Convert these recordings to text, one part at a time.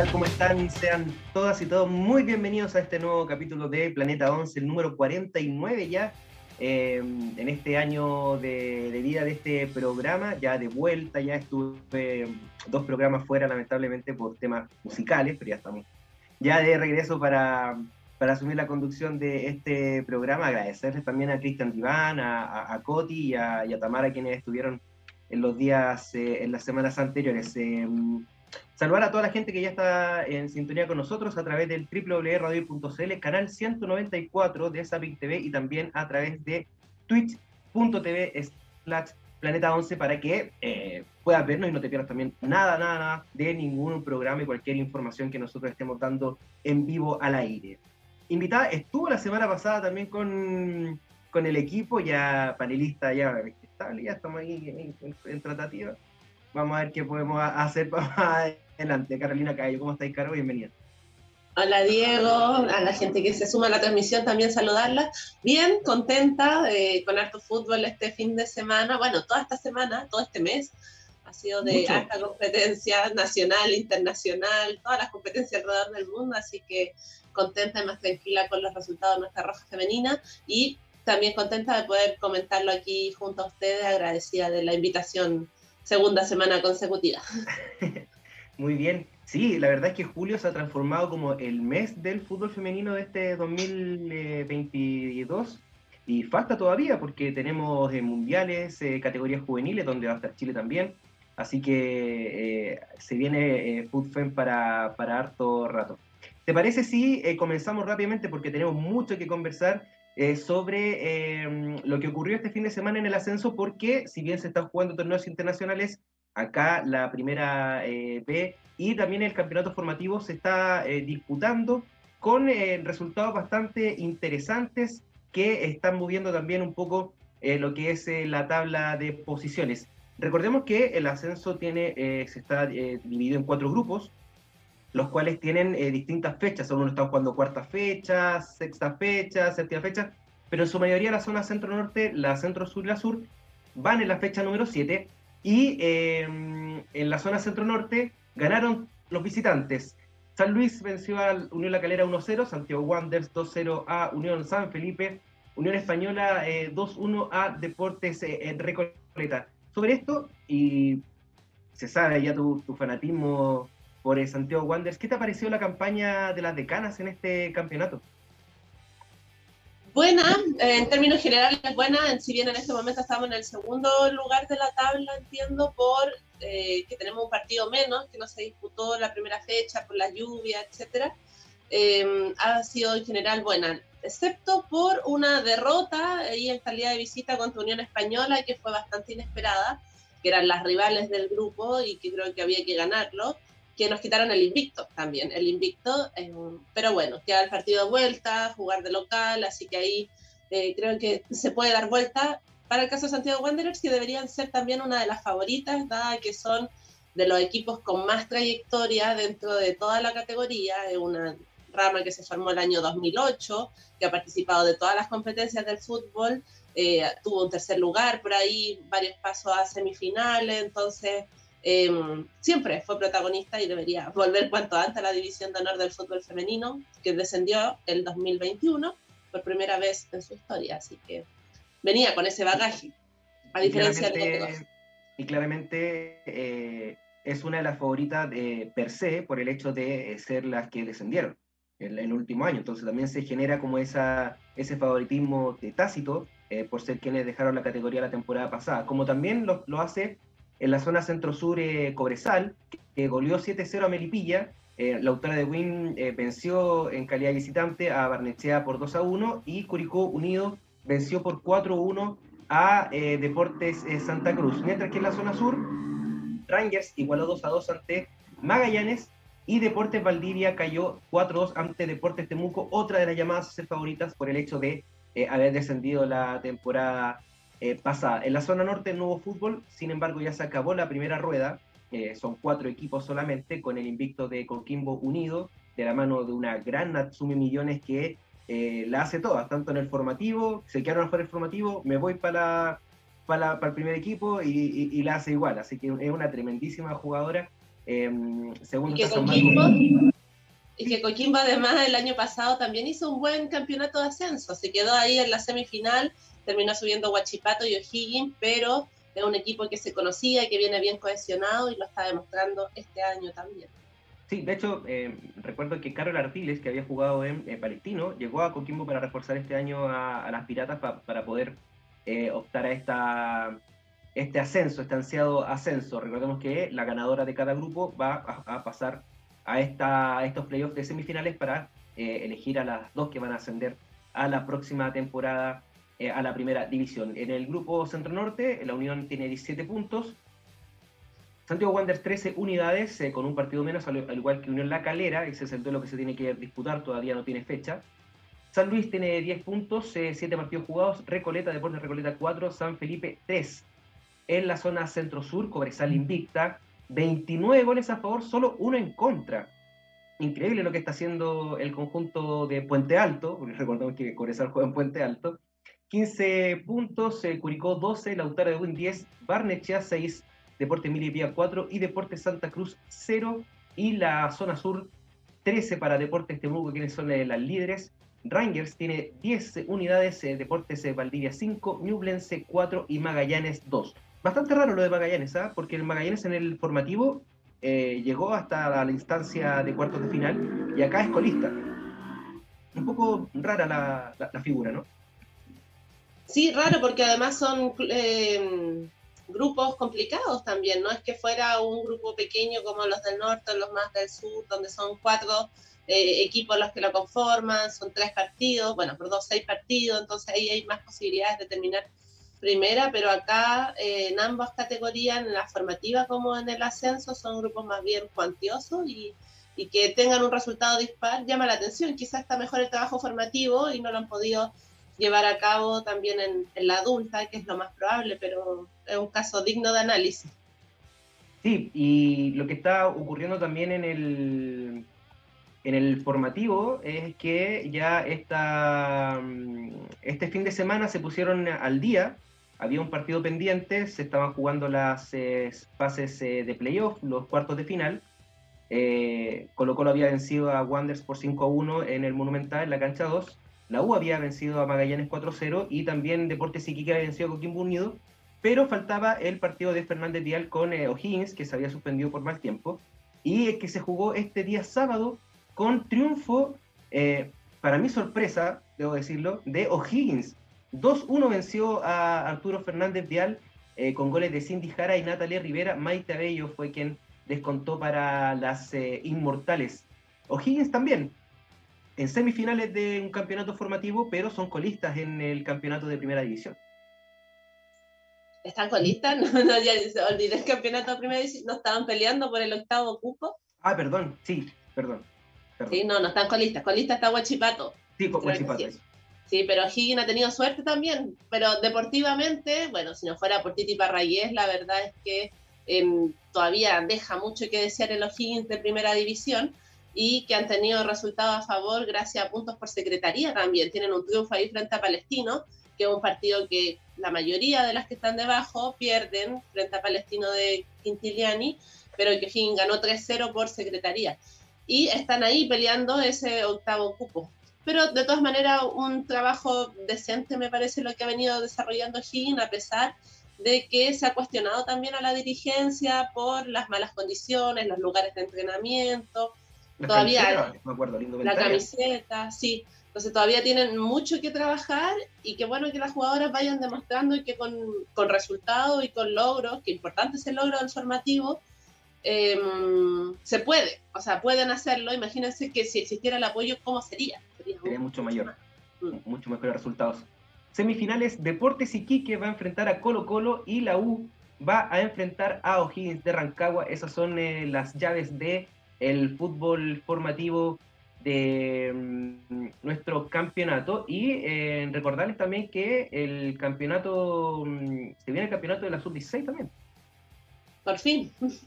Tal? ¿Cómo están? Sean todas y todos muy bienvenidos a este nuevo capítulo de Planeta 11, el número 49 ya, eh, en este año de, de vida de este programa, ya de vuelta, ya estuve dos programas fuera lamentablemente por temas musicales, pero ya estamos ya de regreso para, para asumir la conducción de este programa. Agradecerles también a Cristian Diván, a, a, a Coti y a, y a, Tamara, quienes estuvieron en los días, eh, en las semanas anteriores. Eh, saludar a toda la gente que ya está en sintonía con nosotros a través del www.radio.cl, canal 194 de Zapping TV y también a través de twitch.tv slash Planeta 11 para que eh, puedas vernos y no te pierdas también nada, nada, de ningún programa y cualquier información que nosotros estemos dando en vivo al aire. Invitada estuvo la semana pasada también con, con el equipo, ya panelista, ya estable, ya estamos ahí en, en, en, tratativa. Vamos a ver qué podemos hacer para adelante. Carolina Cayo, ¿cómo estáis, Caro? Bienvenida. Hola Diego, a la gente que se suma a la transmisión también saludarla. Bien, contenta eh, con harto fútbol este fin de semana, bueno, toda esta semana, todo este mes, ha sido de Mucho. alta competencia nacional, internacional, todas las competencias alrededor del mundo, así que contenta y más tranquila con los resultados de nuestra roja femenina y también contenta de poder comentarlo aquí junto a ustedes, agradecida de la invitación segunda semana consecutiva. Muy bien, Sí, la verdad es que julio se ha transformado como el mes del fútbol femenino de este 2022 y falta todavía porque tenemos eh, mundiales, eh, categorías juveniles donde va a estar Chile también, así que eh, se viene eh, FUTFEM para, para harto rato. ¿Te parece si comenzamos rápidamente porque tenemos mucho que conversar sobre lo que ocurrió este fin de semana en el ascenso porque si bien se están jugando torneos internacionales, acá la primera B y también el campeonato formativo se está eh, disputando con eh, resultados bastante interesantes que están moviendo también un poco eh, lo que es eh, la tabla de posiciones. Recordemos que el ascenso tiene, se está dividido en cuatro grupos, los cuales tienen distintas fechas. Algunos están jugando cuarta fecha, sexta fecha, séptima fecha, pero en su mayoría la zona centro-norte, la centro-sur y la sur van en la fecha número 7 y en la zona centro-norte Ganaron los visitantes. San Luis venció a Unión La Calera 1-0, Santiago Wanderers 2-0 a Unión San Felipe, Unión Española eh, 2-1 a Deportes eh, Recoleta. Sobre esto, y se sabe ya tu, tu fanatismo por eh, Santiago Wanderers, ¿qué te ha parecido la campaña de las decanas en este campeonato? Buena, eh, en términos generales buena, si bien en este momento estamos en el segundo lugar de la tabla, entiendo, por eh, que tenemos un partido menos, que no se disputó la primera fecha por la lluvia, etcétera, eh, ha sido en general buena, excepto por una derrota ahí en calidad de visita contra Unión Española, que fue bastante inesperada, que eran las rivales del grupo y que creo que había que ganarlo que nos quitaron el invicto también, el invicto, eh, pero bueno, queda el partido de vuelta, jugar de local, así que ahí eh, creo que se puede dar vuelta. Para el caso de Santiago Wanderers, que deberían ser también una de las favoritas, dada que son de los equipos con más trayectoria dentro de toda la categoría, es una rama que se formó el año 2008, que ha participado de todas las competencias del fútbol, eh, tuvo un tercer lugar por ahí, varios pasos a semifinales, entonces eh, siempre fue protagonista y debería volver cuanto antes a la división de honor del fútbol femenino, que descendió el 2021 por primera vez en su historia. Así que venía con ese bagaje, a diferencia de otros. Y claramente eh, es una de las favoritas de, per se por el hecho de ser las que descendieron en el último año. Entonces también se genera como esa, ese favoritismo de tácito eh, por ser quienes dejaron la categoría la temporada pasada, como también lo, lo hace en la zona centro-sur eh, Cobresal, que goleó 7-0 a Melipilla. Eh, la autora de Win eh, venció en calidad de visitante a Barnechea por 2-1 y Curicó Unido venció por 4-1 a Deportes Santa Cruz. Mientras que en la zona sur, Rangers igualó 2 a 2 ante Magallanes y Deportes Valdivia cayó 4-2 ante Deportes Temuco, otra de las llamadas favoritas por el hecho de haber descendido la temporada eh, pasada. En la zona norte no hubo fútbol, sin embargo ya se acabó la primera rueda, eh, son cuatro equipos solamente, con el invicto de Coquimbo Unido, de la mano de una gran Natsumi Millones que la hace toda, tanto en el formativo, se quedaron fuera el formativo, me voy para, para, el primer equipo y, y la hace igual, así que es una tremendísima jugadora Em, y, que Coquimbo, además el año pasado también hizo un buen campeonato de ascenso, se quedó ahí en la semifinal, terminó subiendo Guachipato y O'Higgins, pero es un equipo que se conocía, que viene bien cohesionado y lo está demostrando este año también. Sí, de hecho, em, recuerdo que Carol Artiles, que había jugado en, Palestino, llegó a Coquimbo para reforzar este año a, las Piratas para poder eh, optar a esta este ascenso, este ansiado ascenso. Recordemos que la ganadora de cada grupo va a, pasar a, esta, estos playoffs de semifinales para eh, elegir a las dos que van a ascender a la próxima temporada eh, a la primera división. En el grupo Centro Norte, la Unión tiene 17 puntos. Santiago Wanderers 13 unidades, eh, con un partido menos, al, igual que Unión La Calera, ese es el duelo que se tiene que disputar, todavía no tiene fecha. San Luis tiene 10 puntos, 7 partidos jugados, Recoleta, Deportes Recoleta 4, San Felipe 3 en la zona centro-sur, Cobresal invicta, 29 goles a favor, solo uno en contra. Increíble lo que está haciendo el conjunto de Puente Alto, porque recordemos que Cobresal juega en Puente Alto. 15 puntos, eh, Curicó 12, Lautaro de Win 10, Barnechea 6, Deportes Milipía 4 y Deportes Santa Cruz 0. Y la zona sur 13 para Deportes Temuco, quienes son eh, las líderes. Rangers tiene 10 unidades, eh, Deportes Valdivia 5, Newblense 4 y Magallanes 2 bastante raro lo de Magallanes, ¿ah? porque el Magallanes en el formativo eh, llegó hasta la instancia de cuartos de final y acá es colista. Un poco rara la, figura, ¿no? Sí, raro porque además son eh, grupos complicados también, no es que fuera un grupo pequeño como los del norte, los más del sur, donde son cuatro eh, equipos los que lo conforman, son tres partidos, bueno, por dos, seis partidos, entonces ahí hay más posibilidades de terminar primera, pero acá eh, en ambas categorías, en la formativa como en el ascenso, son grupos más bien cuantiosos y, y, que tengan un resultado dispar llama la atención. Quizás está mejor el trabajo formativo y no lo han podido llevar a cabo también en, en la adulta, que es lo más probable, pero es un caso digno de análisis. Sí, y lo que está ocurriendo también en el, en el formativo es que ya esta, este fin de semana se pusieron al día había un partido pendiente, se estaban jugando las eh, fases eh, de playoff, los cuartos de final. Eh, Colo había vencido a Wanderers por 5 a 1 en el Monumental, en la cancha 2. La U había vencido a Magallanes 4 a 0 y también Deportes Iquique había vencido a Coquimbo Unido. Pero faltaba el partido de Fernández Vial con O'Higgins, que se había suspendido por mal tiempo. Y que se jugó este día sábado con triunfo, para mi sorpresa, debo decirlo, de O'Higgins 2-1 venció a Arturo Fernández Vial eh, con goles de Cindy Jara y Natalia Rivera. Maite Abello fue quien descontó para las eh, Inmortales. O'Higgins también, en semifinales de un campeonato formativo, pero son colistas en el campeonato de primera división. ¿Están colistas? No, no, ya se olvidé el campeonato de primera división. ¿No estaban peleando por el octavo cupo? Ah, perdón, sí, perdón. Sí, no, no están colistas. Colista está Huachipato. Sí, Huachipato. Sí, pero Higgins ha tenido suerte también. Pero deportivamente, bueno, si no fuera por Titi Parragués, la verdad es que em, todavía deja mucho que desear en los Higgins de primera división y que han tenido resultados a favor gracias a puntos por secretaría también. Tienen un triunfo ahí frente a Palestino, que es un partido que la mayoría de las que están debajo pierden frente a Palestino de Quintiliani, pero que Higgins ganó 3-0 por secretaría. Y están ahí peleando ese octavo cupo pero de todas maneras un trabajo decente me parece lo que ha venido desarrollando Higgins, a pesar de que se ha cuestionado también a la dirigencia por las malas condiciones, los lugares de entrenamiento, todavía la camiseta, sí. Entonces todavía tienen mucho que trabajar y qué bueno que las jugadoras vayan demostrando y que con, con resultados y con logros, que importante es el logro del formativo, Em, se puede, o sea, pueden hacerlo. Imagínense que si existiera el apoyo, ¿cómo sería? Sería, mucho mayor, mm. mucho mejores resultados. Semifinales, Deportes Iquique va a enfrentar a Colo Colo y la U va a enfrentar a O'Higgins de Rancagua. Esas son eh, las llaves de el fútbol formativo de mm, nuestro campeonato y eh, recordarles también que el campeonato, mm, se viene el campeonato de la sub-16 también. Por fin.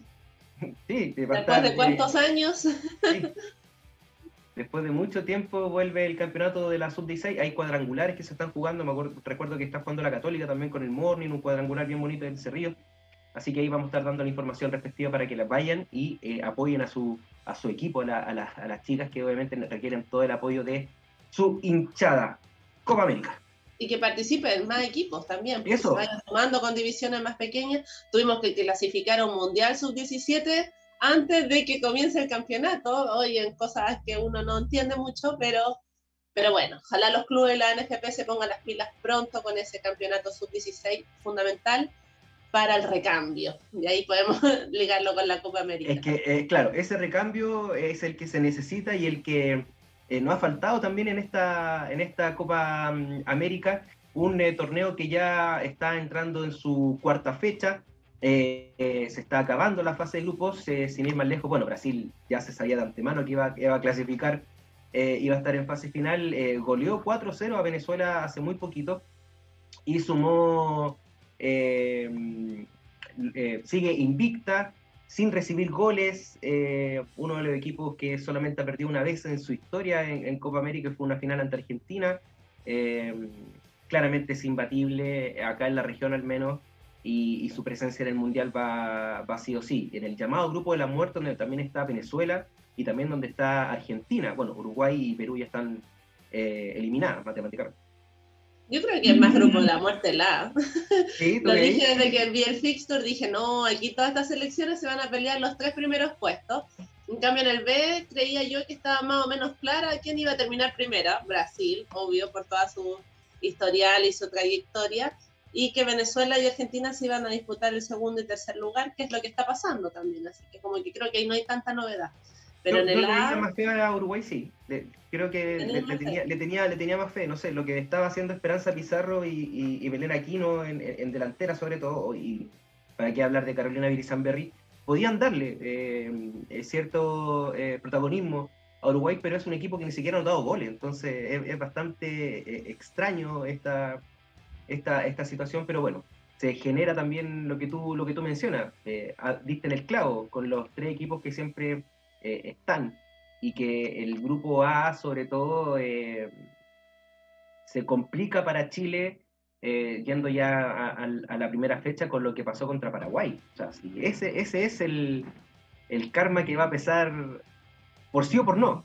Sí, después de cuántos años. Después de mucho tiempo vuelve el campeonato de la sub-16. Hay cuadrangulares que se están jugando. Me recuerdo que está jugando la Católica también con el Morning, un cuadrangular bien bonito del Cerrillo. Así que ahí vamos a estar dando la información respectiva para que las vayan y eh, apoyen a su, a su equipo, a, las chicas que obviamente requieren todo el apoyo de su hinchada. Copa América. Y que participen más equipos también, Eso. se vayan tomando con divisiones más pequeñas. Tuvimos que clasificar a un Mundial Sub-17 antes de que comience el campeonato. Hoy en cosas que uno no entiende mucho, pero, pero bueno, ojalá los clubes de la NFP se pongan las pilas pronto con ese campeonato Sub-16 fundamental para el recambio. Y ahí podemos ligarlo con la Copa América. Es que, eh, claro, ese recambio es el que se necesita y el que eh, no ha faltado también en esta, en esta Copa mm, América, un eh, torneo que ya está entrando en su cuarta fecha. se está acabando la fase de grupos, sin ir más lejos. Bueno, Brasil ya se sabía de antemano que iba, iba a clasificar, iba a estar en fase final. goleó 4-0 a Venezuela hace muy poquito y sumó eh, eh, sigue invicta, sin recibir goles, eh, uno de los equipos que solamente ha perdido una vez en su historia en, Copa América fue una final ante Argentina, claramente es imbatible acá en la región al menos, y, su presencia en el Mundial va, va sí o sí. En el llamado Grupo de la Muerte, donde también está Venezuela y también donde está Argentina, bueno, Uruguay y Perú ya están eliminadas matemáticamente. Yo creo que es más grupo de la muerte la. Sí, Lo dije desde que vi el fixture, dije, no, aquí todas estas selecciones se van a pelear los tres primeros puestos. En cambio, en el B creía yo que estaba más o menos clara quién iba a terminar primera. Brasil, obvio, por toda su historial y su trayectoria. Y que Venezuela y Argentina se iban a disputar el segundo y tercer lugar, que es lo que está pasando también. Así que como que creo que ahí no hay tanta novedad. Pero en el le más fe a Uruguay, sí. creo que le, tenía, le, tenía, le tenía más fe. No sé, lo que estaba haciendo Esperanza Pizarro y, y, Belén Aquino en, delantera, sobre todo, y para qué hablar de Carolina Virizamberry, podían darle eh, cierto eh, protagonismo a Uruguay, pero es un equipo que ni siquiera ha dado goles. Entonces es, bastante eh, extraño esta, esta, esta situación, pero bueno, se genera también lo que tú, lo que tú mencionas. diste en el clavo con los tres equipos que siempre eh, están y que el grupo A sobre todo eh, se complica para Chile eh, yendo ya a, la primera fecha con lo que pasó contra Paraguay. O sea, ese, ese es el, el karma que va a pesar por sí o por no.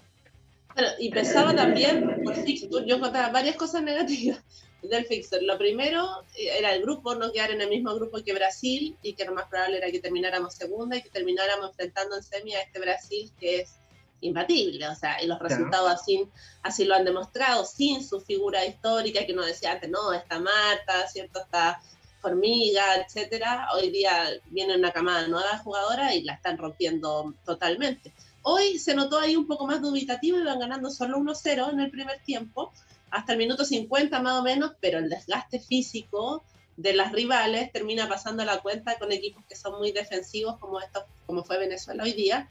y pesaba también por fixture, yo contaba varias cosas negativas del fixture. Lo primero era el grupo, no quedar en el mismo grupo que Brasil y que lo más probable era que termináramos segunda y que termináramos enfrentando en semi a este Brasil que es imbatible, o sea, y los resultados así, así lo han demostrado, sin su figura histórica que uno decía antes, no, está Marta, ¿cierto? Está Formiga, etcétera. Hoy día viene una camada nueva de jugadoras y la están rompiendo totalmente. Hoy se notó ahí un poco más dubitativo, iban ganando solo 1-0 en el primer tiempo, hasta el minuto 50 más o menos, pero el desgaste físico de las rivales termina pasando la cuenta con equipos que son muy defensivos como como fue Venezuela hoy día,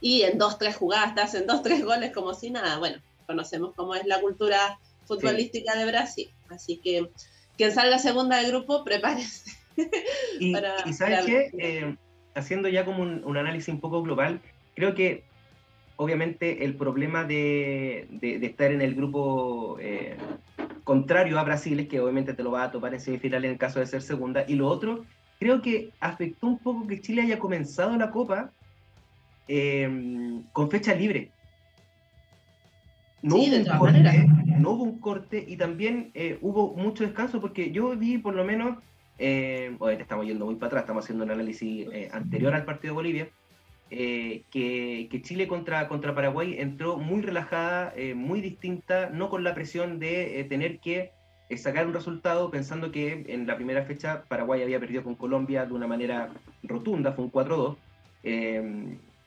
y en dos, tres jugadas te hacen dos, tres goles como si nada. Bueno, conocemos cómo es la cultura futbolística de Brasil, así que quien salga segunda de grupo, prepárese. Y, sabes qué, eh, haciendo ya como un análisis un poco global, creo que obviamente el problema de, estar en el grupo eh, contrario a Brasil es que obviamente te lo va a topar en semifinal en el caso de ser segunda. Y lo otro, creo que afectó un poco que Chile haya comenzado la Copa eh, con fecha libre. No, hubo un corte, no hubo un corte y también eh, hubo mucho descanso porque yo vi por lo menos, obviamente estamos yendo muy para atrás, estamos haciendo un análisis anterior al partido de Bolivia, eh, que, Chile contra, contra Paraguay entró muy relajada, eh, muy distinta, no con la presión de eh, tener que sacar un resultado pensando que en la primera fecha Paraguay había perdido con Colombia de una manera rotunda, fue un 4-2.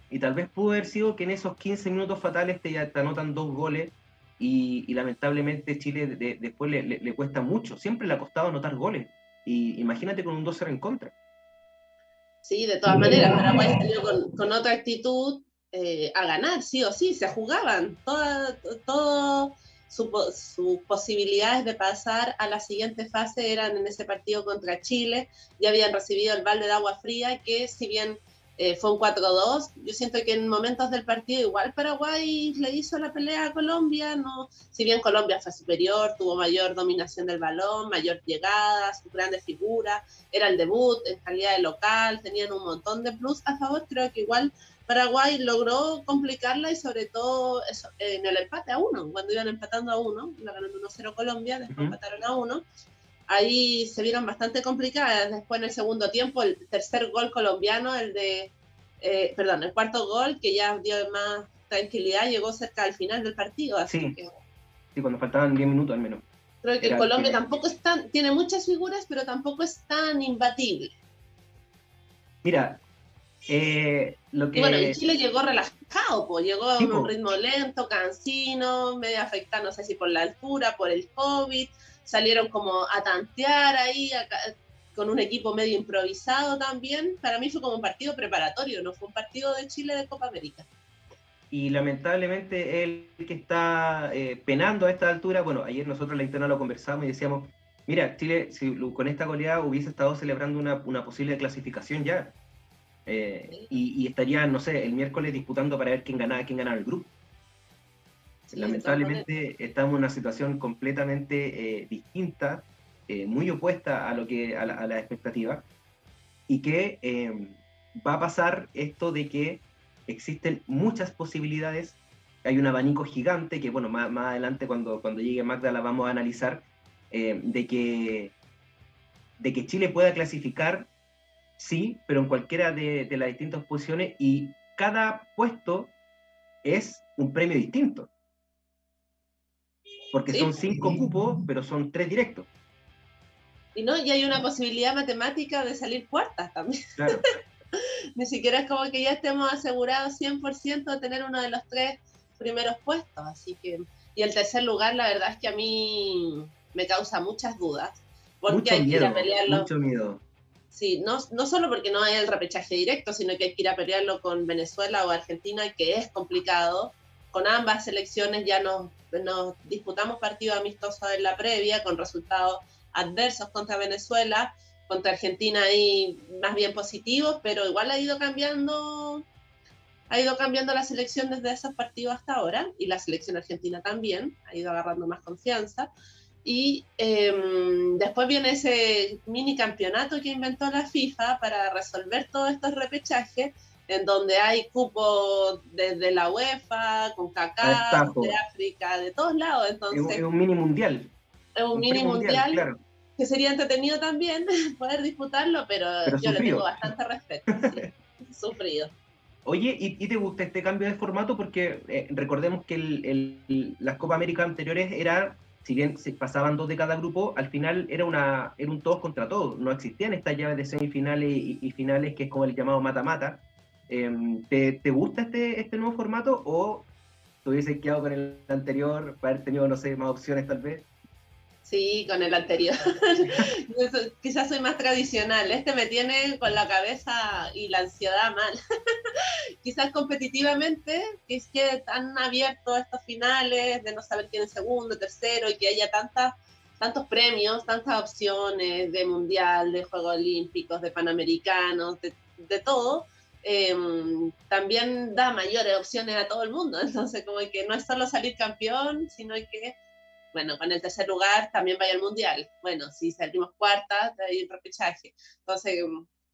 y tal vez pudo haber sido que en esos 15 minutos fatales te, te anotan dos goles y, lamentablemente Chile después le, cuesta mucho. Siempre le ha costado anotar goles. Y imagínate con un 2-0 en contra. Sí, de todas maneras, Paraguay salió con, con otra actitud eh, a ganar, sí o sí, se jugaban. Todas todo sus posibilidades de pasar a la siguiente fase eran en ese partido contra Chile, ya habían recibido el balde de agua fría, que si bien eh, fue un 4-2. Yo siento que en momentos del partido igual Paraguay le hizo la pelea a Colombia, no, si bien Colombia fue superior, tuvo mayor dominación del balón, mayor llegada, sus grandes figuras, era el debut en calidad de local, tenían un montón de plus a favor, creo que igual Paraguay logró complicarla y sobre todo en el empate a uno, cuando iban empatando a uno, la ganando 1-0 Colombia, después empataron a uno ahí se vieron bastante complicadas. Después en el segundo tiempo, el tercer gol colombiano, el de, eh, perdón, el cuarto gol que ya dio más tranquilidad, llegó cerca al final del partido. sí. sí, cuando faltaban 10 minutos al menos. Creo que Colombia tampoco es tan, tiene muchas figuras, pero tampoco es tan imbatible. Mira, eh, lo que... bueno, y Chile llegó relajado, pues llegó a un ritmo lento, cansino, medio afectado, no sé si por la altura, por el COVID, salieron como a tantear ahí con un equipo medio improvisado también. Para mí fue como un partido preparatorio, no fue un partido de Chile de Copa América. Y lamentablemente él que está eh, penando a esta altura, bueno, ayer nosotros en la interna lo conversamos y decíamos, mira, Chile si con esta goleada hubiese estado celebrando una, una posible clasificación ya. Eh, y, y, estaría, no sé, el miércoles disputando para ver quién ganaba, quién ganaba el grupo. Lamentablemente estamos en una situación completamente eh, distinta, eh, muy opuesta a lo que a la, expectativa, y que em, va a pasar esto de que existen muchas posibilidades, hay un abanico gigante que, bueno, más, adelante cuando, cuando llegue Magda la vamos a analizar, em, de, que, de que Chile pueda clasificar, sí, pero en cualquiera de, de las distintas posiciones y cada puesto es un premio distinto porque son cinco cupos, pero son tres directos. Y no, y hay una posibilidad matemática de salir cuartas también. Claro. Ni siquiera es como que ya estemos asegurados 100% de tener uno de los tres primeros puestos. Así que, y el tercer lugar, la verdad es que a mí me causa muchas dudas. Porque hay que ir a pelearlo. Mucho miedo. Sí, no, no solo porque no hay el repechaje directo, sino que hay que ir a pelearlo con Venezuela o Argentina, que es complicado con ambas selecciones ya nos, disputamos partidos amistosos en la previa con resultados adversos contra Venezuela, contra Argentina ahí más bien positivos, pero igual ha ido cambiando ha ido cambiando la selección desde esos partidos hasta ahora y la selección argentina también ha ido agarrando más confianza. Y em, después viene ese mini campeonato que inventó la FIFA para resolver todos estos repechajes en donde hay cupos desde la UEFA, con CACA, de África, de todos lados. Entonces, es un mini mundial. Es un, mini mundial, que sería entretenido también poder disputarlo, pero, yo le tengo bastante respeto. sufrido. Oye, ¿y, te gusta este cambio de formato? Porque eh, recordemos que el, las Copa América anteriores era, si bien se pasaban dos de cada grupo, al final era, una, era un todos contra todos. No existían estas llaves de semifinales y, y finales, que es como el llamado mata-mata Em, ¿te, gusta este, este nuevo formato o te hubieses quedado con el anterior para haber tenido, no sé, más opciones tal vez? Sí, con el anterior. Quizás soy más tradicional. Este me tiene con la cabeza y la ansiedad mal. Quizás competitivamente, que es que han abierto estos finales de no saber quién es segundo, tercero y que haya tantas tantos premios, tantas opciones de mundial, de Juegos Olímpicos, de Panamericanos, de, de todo, Em, también da mayores opciones a todo el mundo. Entonces, como que no es solo salir campeón, sino que, bueno, con el tercer lugar también vaya al mundial. Bueno, si salimos cuartas, hay un repechaje. Entonces,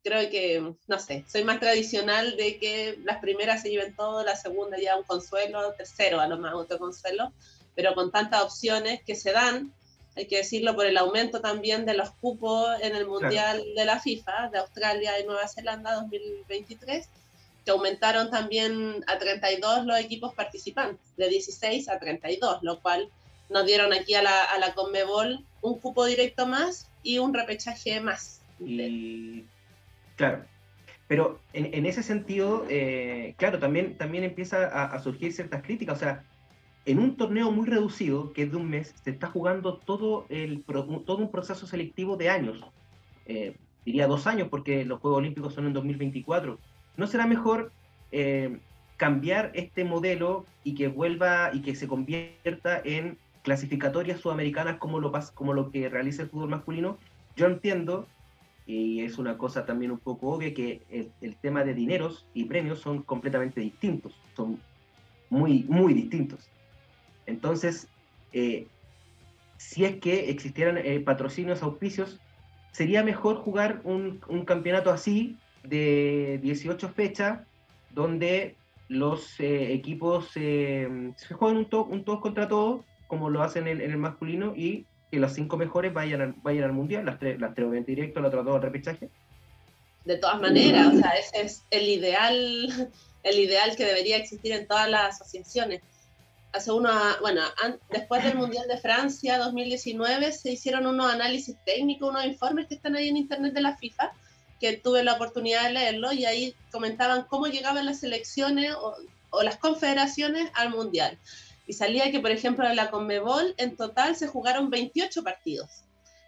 creo que, no sé, soy más tradicional de que las primeras se lleven todo, la segunda ya un consuelo, tercero a lo más otro consuelo, pero con tantas opciones que se dan, hay que decirlo por el aumento también de los cupos en el Mundial de la FIFA, de Australia y Nueva Zelanda 2023, que aumentaron también a 32 los equipos participantes, de 16 a 32, lo cual nos dieron aquí a la, a la Conmebol un cupo directo más y un repechaje más. Y, claro, pero en, en ese sentido, eh, claro, también, también empieza a, a surgir ciertas críticas, o sea, en un torneo muy reducido, que es de un mes, se está jugando todo, el, todo un proceso selectivo de años. Eh, diría dos años, porque los Juegos Olímpicos son en 2024. ¿No será mejor eh, cambiar este modelo y que vuelva y que se convierta en clasificatorias sudamericanas como lo, como lo que realiza el fútbol masculino? Yo entiendo, y es una cosa también un poco obvia, que el, el tema de dineros y premios son completamente distintos, son muy, muy distintos. Entonces, eh, si es que existieran eh, patrocinios, auspicios, sería mejor jugar un, campeonato así de 18 fechas, donde los eh, equipos se juegan un, todos contra todos, como lo hacen en, el masculino, y que los cinco mejores vayan, vayan al mundial, las tres, las tres directo, las otras dos al repechaje. De todas maneras, o sea, ese es el ideal, el ideal que debería existir en todas las asociaciones hace una, bueno, después del Mundial de Francia 2019 se hicieron unos análisis técnicos, unos informes que están ahí en internet de la FIFA, que tuve la oportunidad de leerlo y ahí comentaban cómo llegaban las selecciones o, las confederaciones al Mundial. Y salía que, por ejemplo, en la Conmebol en total se jugaron 28 partidos.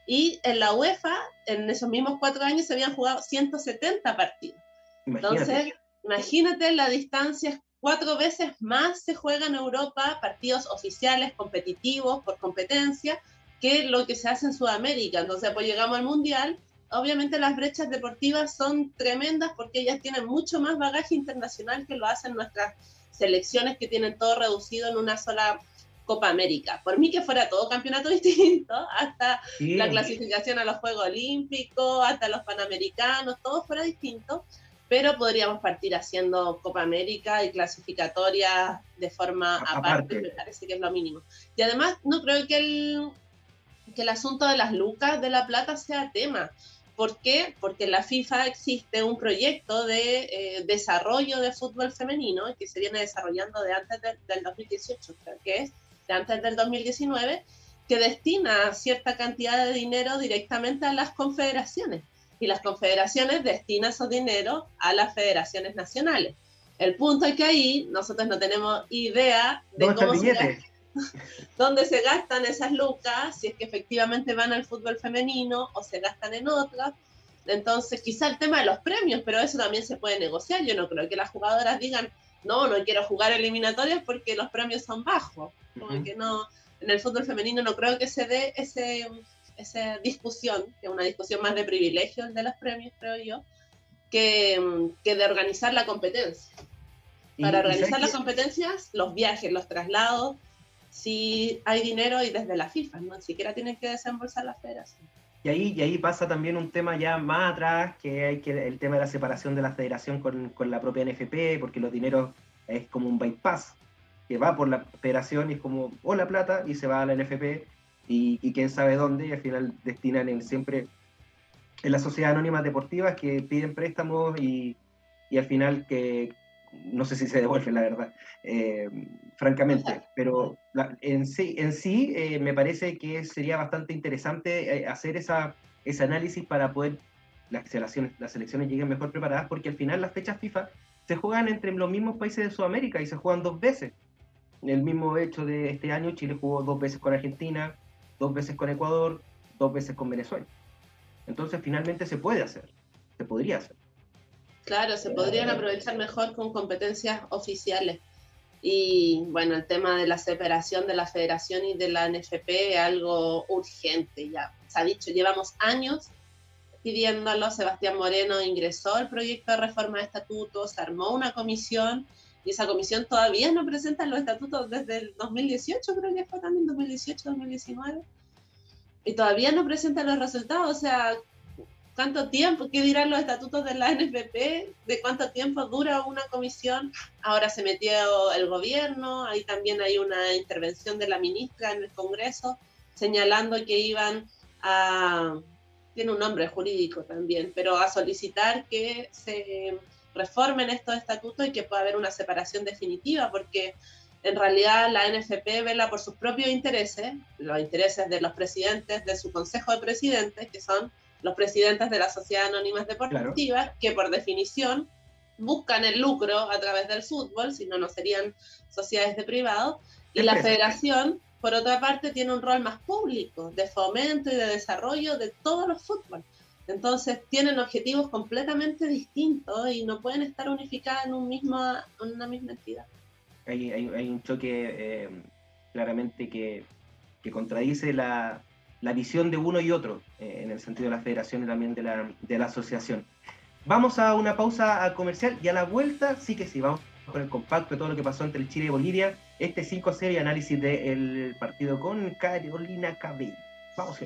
Y en la UEFA, en esos mismos cuatro años, se habían jugado 170 partidos. Entonces, imagínate la distancia cuatro veces más se juega en Europa partidos oficiales, competitivos, por competencia, que lo que se hace en Sudamérica. Entonces, pues llegamos al Mundial, obviamente las brechas deportivas son tremendas porque ellas tienen mucho más bagaje internacional que lo hacen nuestras selecciones que tienen todo reducido en una sola Copa América. Por mí que fuera todo campeonato distinto, hasta la clasificación a los Juegos Olímpicos, hasta los Panamericanos, todo fuera distinto pero podríamos partir haciendo Copa América y clasificatoria de forma aparte, me parece que es lo mínimo. Y además no creo que el, que el asunto de las lucas de la plata sea tema. ¿Por qué? Porque en la FIFA existe un proyecto de eh, desarrollo de fútbol femenino que se viene desarrollando de antes del 2018, creo que es, de antes del 2019, que destina cierta cantidad de dinero directamente a las confederaciones y las confederaciones destinan su dinero a las federaciones nacionales. El punto es que ahí nosotros no tenemos idea de cómo se dónde se gastan esas lucas, si es que efectivamente van al fútbol femenino o se gastan en otras. Entonces, quizá el tema de los premios, pero eso también se puede negociar. Yo no creo que las jugadoras digan, no, no quiero jugar eliminatorias porque los premios son bajos. Como que no, en el fútbol femenino no creo que se dé ese, esa discusión, que es una discusión más de privilegios de los premios, creo yo, que, que de organizar la competencia. Para organizar las competencias, los viajes, los traslados, si hay dinero y desde la FIFA, no ni siquiera tienen que desembolsar la federación. Y ahí, y ahí pasa también un tema ya más atrás, que hay que el tema de la separación de la federación con, con la propia NFP, porque los dineros es como un bypass, que va por la federación y es como, o la plata, y se va a la NFP, y, quién sabe dónde, y al final destinan en, siempre en las sociedades anónimas deportivas que piden préstamos y, y al final que no sé si se devuelve la verdad, eh, francamente, pero en sí, en sí eh, me parece que sería bastante interesante eh, hacer esa, ese análisis para poder las selecciones, las selecciones lleguen mejor preparadas, porque al final las fechas FIFA se juegan entre los mismos países de Sudamérica y se juegan dos veces. El mismo hecho de este año, Chile jugó dos veces con Argentina, dos veces con Ecuador, dos veces con Venezuela. Entonces finalmente se puede hacer, se podría hacer. Claro, se podrían aprovechar mejor con competencias oficiales. Y bueno, el tema de la separación de la federación y de la NFP es algo urgente, ya se ha dicho, llevamos años pidiéndolo, Sebastián Moreno ingresó el proyecto de reforma de estatutos, armó una comisión y esa comisión todavía no presenta los estatutos desde el 2018, creo que fue también 2018-2019, y todavía no presenta los resultados, o sea, ¿cuánto tiempo? ¿Qué dirán los estatutos de la NFP? ¿De cuánto tiempo dura una comisión? Ahora se metió el gobierno, ahí también hay una intervención de la ministra en el Congreso señalando que iban a, tiene un nombre jurídico también, pero a solicitar que se reformen estos estatutos y que pueda haber una separación definitiva, porque en realidad la NFP vela por sus propios intereses, los intereses de los presidentes de su Consejo de Presidentes, que son los presidentes de las sociedades anónimas deportivas, que por definición buscan el lucro a través del fútbol, si no, no serían sociedades de privado, Y la federación, por otra parte, tiene un rol más público, de fomento y de desarrollo de todos los fútbol. Entonces tienen objetivos completamente distintos y no pueden estar unificadas en, un mismo, una misma entidad. Hay, un choque eh, claramente que, contradice la, visión de uno y otro, eh, en el sentido de la federación y también de la, de la asociación. Vamos a una pausa comercial y a la vuelta sí que sí, vamos con el compacto de todo lo que pasó entre Chile y Bolivia, este 5-0 y análisis del partido con Carolina Cabello. Vamos a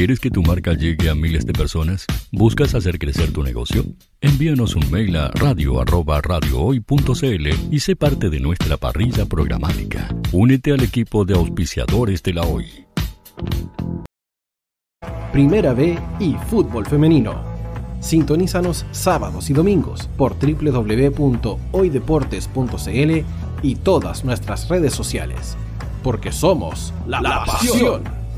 ¿Quieres que tu marca llegue a miles de personas? ¿Buscas hacer crecer tu negocio? Envíanos un mail a radio@radiohoy.cl y sé parte de nuestra parrilla programática. Únete al equipo de auspiciadores de la Hoy. Primera B y fútbol femenino. Sintonízanos sábados y domingos por www.hoydeportes.cl y todas nuestras redes sociales. Porque somos la, la pasión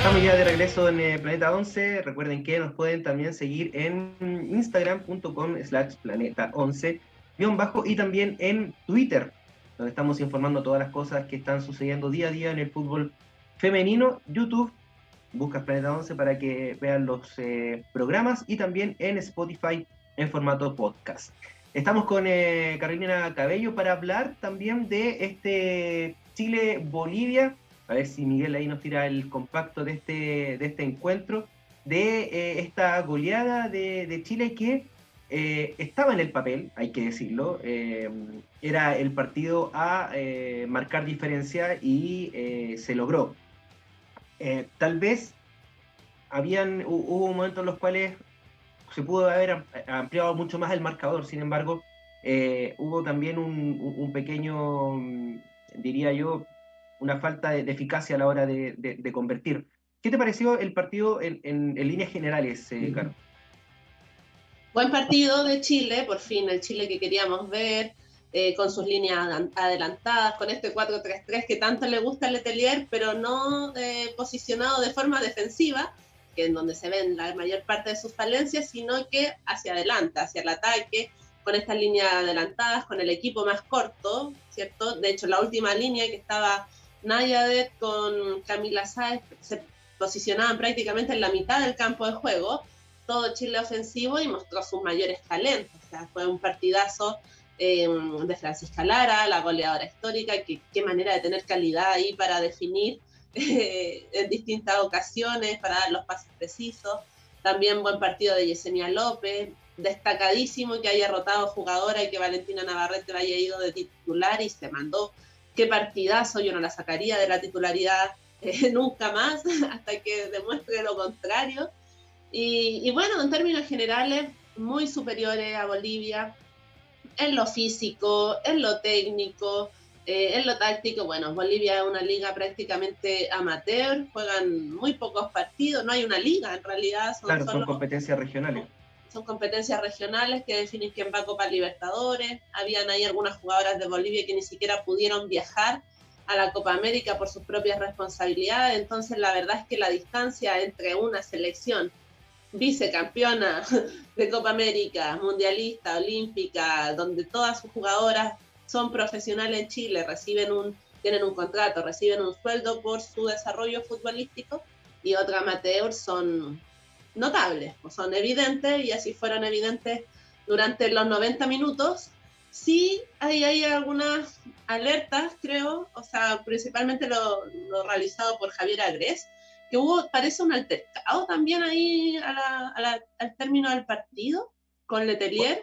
Estamos ya de regreso en eh, Planeta 11. Recuerden que nos pueden también seguir en instagram.com slash planeta 11 bajo y también en Twitter, donde estamos informando todas las cosas que están sucediendo día a día en el fútbol femenino. YouTube, buscas Planeta 11 para que vean los eh, programas y también en Spotify en formato podcast. Estamos con eh, Carolina Cabello para hablar también de este Chile-Bolivia a ver si Miguel ahí nos tira el compacto de este, de este encuentro, de eh, esta goleada de, Chile que eh, estaba en el papel, hay que decirlo, eh, era el partido a marcar diferencia y se logró. tal vez habían, hubo momentos en los cuales se pudo haber ampliado mucho más el marcador, sin embargo, hubo también un pequeño, diría yo, una falta de, eficacia a la hora de, convertir. ¿Qué te pareció el partido en, líneas generales, eh, Caro? Buen partido de Chile, por fin el Chile que queríamos ver, eh, con sus líneas adelantadas, con este 4-3-3 que tanto le gusta al Letelier, pero no eh, posicionado de forma defensiva, que es donde se ven la mayor parte de sus falencias, sino que hacia adelante, hacia el ataque, con estas líneas adelantadas, con el equipo más corto, ¿cierto? De hecho, la última línea que estaba Nayadet con Camila Sáez se posicionaban prácticamente en la mitad del campo de juego, todo Chile ofensivo y mostró sus mayores talentos. O sea, fue un partidazo em, de Francisca Lara, la goleadora histórica, que, qué manera de tener calidad ahí para definir eh, en distintas ocasiones, para dar los pases precisos. También buen partido de Yesenia López, destacadísimo que haya rotado jugadora y que Valentina Navarrete haya ido de titular y se mandó. Qué partidazo, yo no la sacaría de la titularidad eh, nunca más hasta que demuestre lo contrario. Y, y, bueno, en términos generales, muy superiores a Bolivia en lo físico, en lo técnico, eh, en lo táctico. Bueno, Bolivia es una liga prácticamente amateur, juegan muy pocos partidos, no hay una liga en realidad. Son claro, son competencias regionales son competencias regionales que definen quién va a Copa Libertadores. Habían ahí algunas jugadoras de Bolivia que ni siquiera pudieron viajar a la Copa América por sus propias responsabilidades. Entonces, la verdad es que la distancia entre una selección vicecampeona de Copa América, mundialista, olímpica, donde todas sus jugadoras son profesionales en Chile, reciben un, tienen un contrato, reciben un sueldo por su desarrollo futbolístico, y otra amateur son notables, o son evidentes, y así fueron evidentes durante los 90 minutos. Sí, hay, hay algunas alertas, creo, o sea, principalmente lo, realizado por Javier Agres, que hubo, parece un altercado también ahí al término del partido con Letelier.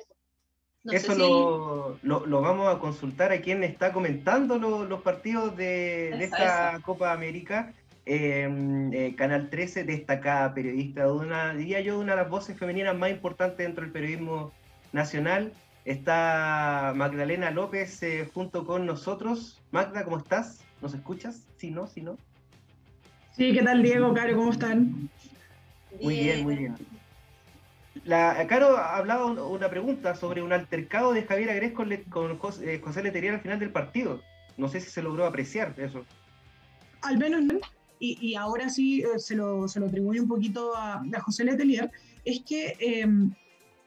Eso lo, lo, vamos a consultar a quien está comentando los partidos de, de esta Copa América. Em, eh, Canal 13, destacada periodista, de una, diría yo, una de las voces femeninas más importantes dentro del periodismo nacional. Está Magdalena López eh, junto con nosotros. Magda, ¿cómo estás? ¿Nos escuchas? Sí, no, sí, no. Sí, ¿qué tal Diego, Caro? ¿Cómo están? Muy bien, muy bien. La, Caro ha hablado una pregunta sobre un altercado de Javier Agrés con, con José, eh, José Leterier al final del partido. No sé si se logró apreciar eso. Al menos no y, ahora sí eh, se, lo, se lo atribuye un poquito a, José Letelier, es que em,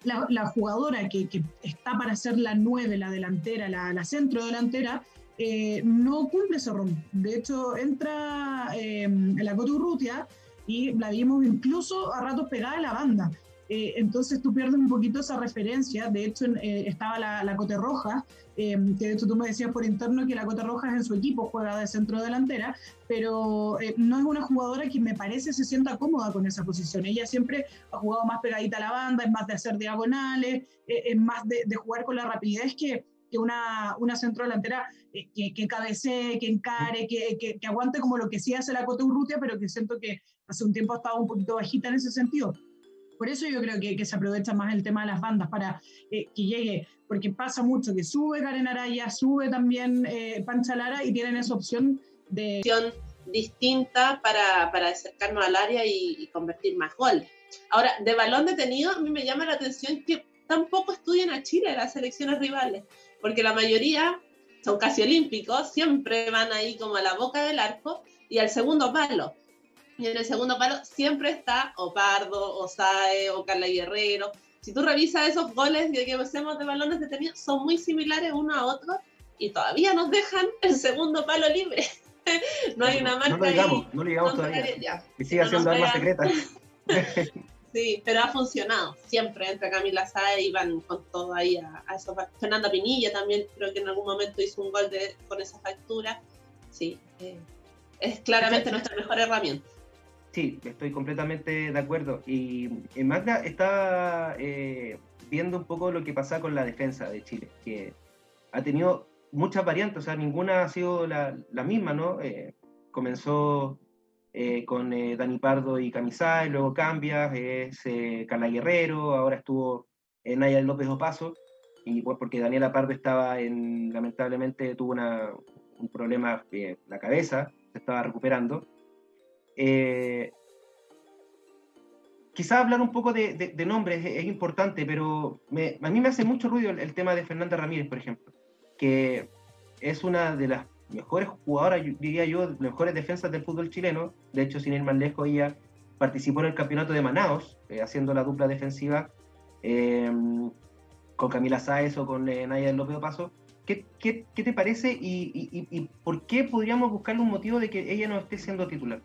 la, jugadora que, está para ser la nueve, la delantera, la, centro delantera, eh, no cumple ese rol. De hecho, entra em, la Coturrutia y la vimos incluso a ratos pegada a la banda. Eh, entonces tú pierdes un poquito esa referencia. De hecho, eh, estaba la, la, Cote Roja, eh, que de hecho tú me decías por interno que la Cote Roja en su equipo juega de centro delantera, pero no es una jugadora que me parece se sienta cómoda con esa posición. Ella siempre ha jugado más pegadita a la banda, es más de hacer diagonales, es más de, jugar con la rapidez que, que una, una centro delantera que, que cabecee, que encare, que, que, aguante como lo que sí hace la Cote Urrutia, pero que siento que hace un tiempo ha estado un poquito bajita en ese sentido. Por eso yo creo que, se aprovecha más el tema de las bandas para eh, que llegue, porque pasa mucho que sube Karen Araya, sube también eh, Pancha Lara y tienen esa opción de... distinta para, para acercarnos al área y, convertir más goles. Ahora, de balón detenido, a mí me llama la atención que tampoco estudian a Chile las selecciones rivales, porque la mayoría son casi olímpicos, siempre van ahí como a la boca del arco y al segundo palo. Y en el segundo palo siempre está o Pardo, o Sae, o Carla Guerrero. Si tú revisas esos goles que hacemos de balones detenidos, son muy similares uno a otro y todavía nos dejan el segundo palo libre. no hay una marca no lo digamos, No lo digamos todavía. Y sigue siendo arma secreta. sí, pero ha funcionado. Siempre entre Camila Sae iban con todo ahí a, a eso. Fernanda Pinilla también creo que en algún momento hizo un gol de, con esa factura. Sí, eh, es claramente nuestra mejor herramienta. Sí, estoy completamente de acuerdo. Y Magda está eh, viendo un poco lo que pasa con la defensa de Chile, que ha tenido muchas variantes, o sea, ninguna ha sido la, misma, ¿no? Eh, comenzó eh, con Dani Pardo y Camisay, luego cambia, es Carla Guerrero, ahora estuvo Naya López Opaso, y pues porque Daniela Pardo estaba en, lamentablemente tuvo una, un problema en la cabeza, se estaba recuperando eh, quizá hablar un poco de, nombres es, importante, pero a mí me hace mucho ruido el, tema de Fernanda Ramírez, por ejemplo, que es una de las mejores jugadoras, diría yo, mejores defensas del fútbol chileno. De hecho, sin ir más lejos, ella participó en el campeonato de Manaos, eh, haciendo la dupla defensiva eh, con Camila Sáez o con Naya López Paso. ¿Qué, ¿Qué, te parece y, y, por qué podríamos buscarle un motivo de que ella no esté siendo titular?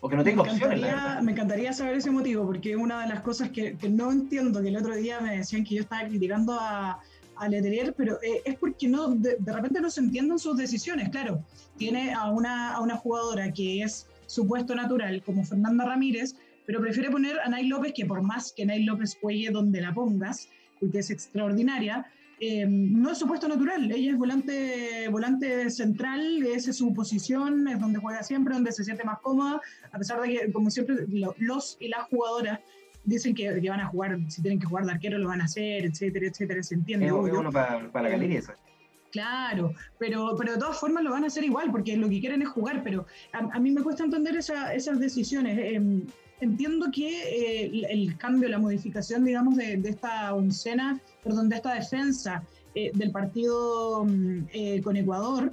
O que no tenga me opciones. Encantaría, me encantaría saber ese motivo, porque una de las cosas que, que, no entiendo, que el otro día me decían que yo estaba criticando a, a Letelier, pero eh, es porque no, de, de, repente no se entienden sus decisiones. Claro, tiene a una, a una jugadora que es su puesto natural, como Fernanda Ramírez, pero prefiere poner a Nay López, que por más que Nay López juegue donde la pongas, porque es extraordinaria, eh, no es su puesto natural. Ella es volante, volante central, esa es su posición, es donde juega siempre, donde se siente más cómoda, a pesar de que, como siempre, los y las jugadoras dicen que, que, van a jugar, si tienen que jugar de arquero lo van a hacer, etcétera, etcétera, se entiende. Es uno para, para la galería eso. Claro, pero, pero de todas formas lo van a hacer igual, porque lo que quieren es jugar, pero a, a mí me cuesta entender esa, esas decisiones. Eh, entiendo que eh, el cambio, la modificación, digamos, de, de, esta oncena, perdón, de esta defensa eh, del partido mm, con Ecuador,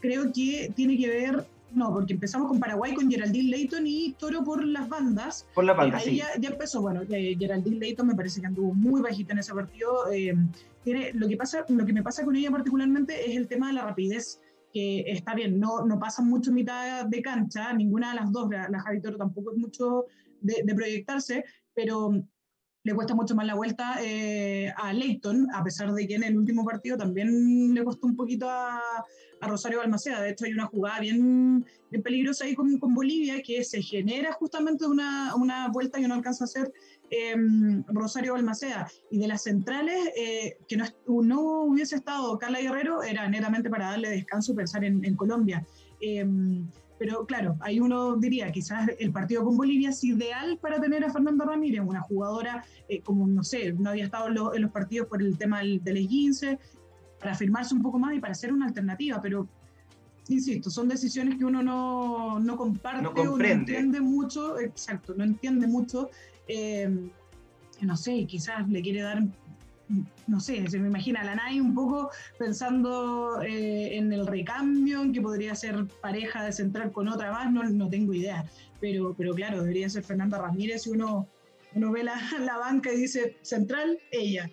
creo que tiene que ver no, porque empezamos con Paraguay, con Geraldine Leighton y Toro por las bandas. Por la banda, eh, ahí sí. ya, ya, empezó, bueno, eh, Geraldine Leighton me parece que anduvo muy bajita en ese partido. Eh, tiene, lo, que pasa, lo que me pasa con ella particularmente es el tema de la rapidez, que está bien, no, no pasa mucho mitad de cancha, ninguna de las dos, la, la Javi Toro tampoco es mucho de, de proyectarse, pero le cuesta mucho más la vuelta eh, a Leighton, a pesar de que en el último partido también le costó un poquito a, a Rosario Balmaceda. De hecho, hay una jugada bien, bien peligrosa ahí con, con, Bolivia que se genera justamente una, una vuelta que no alcanza a hacer eh, Rosario Balmaceda. Y de las centrales, eh, que no, no, hubiese estado Carla Guerrero, era netamente para darle descanso y pensar en, en Colombia. Eh, pero claro, ahí uno diría, quizás el partido con Bolivia es ideal para tener a Fernanda Ramírez, una jugadora eh, como, no sé, no había estado en, lo, en, los partidos por el tema del, del esguince, para afirmarse un poco más y para ser una alternativa, pero insisto, son decisiones que uno no, no comparte no o no entiende mucho, exacto, no entiende mucho, eh, no sé, quizás le quiere dar no sé, se me imagina a la Nai un poco pensando eh, en el recambio, en que podría ser pareja de central con otra más, no, no tengo idea. Pero, pero claro, debería ser Fernanda Ramírez y uno, uno ve la, la banca y dice central, ella.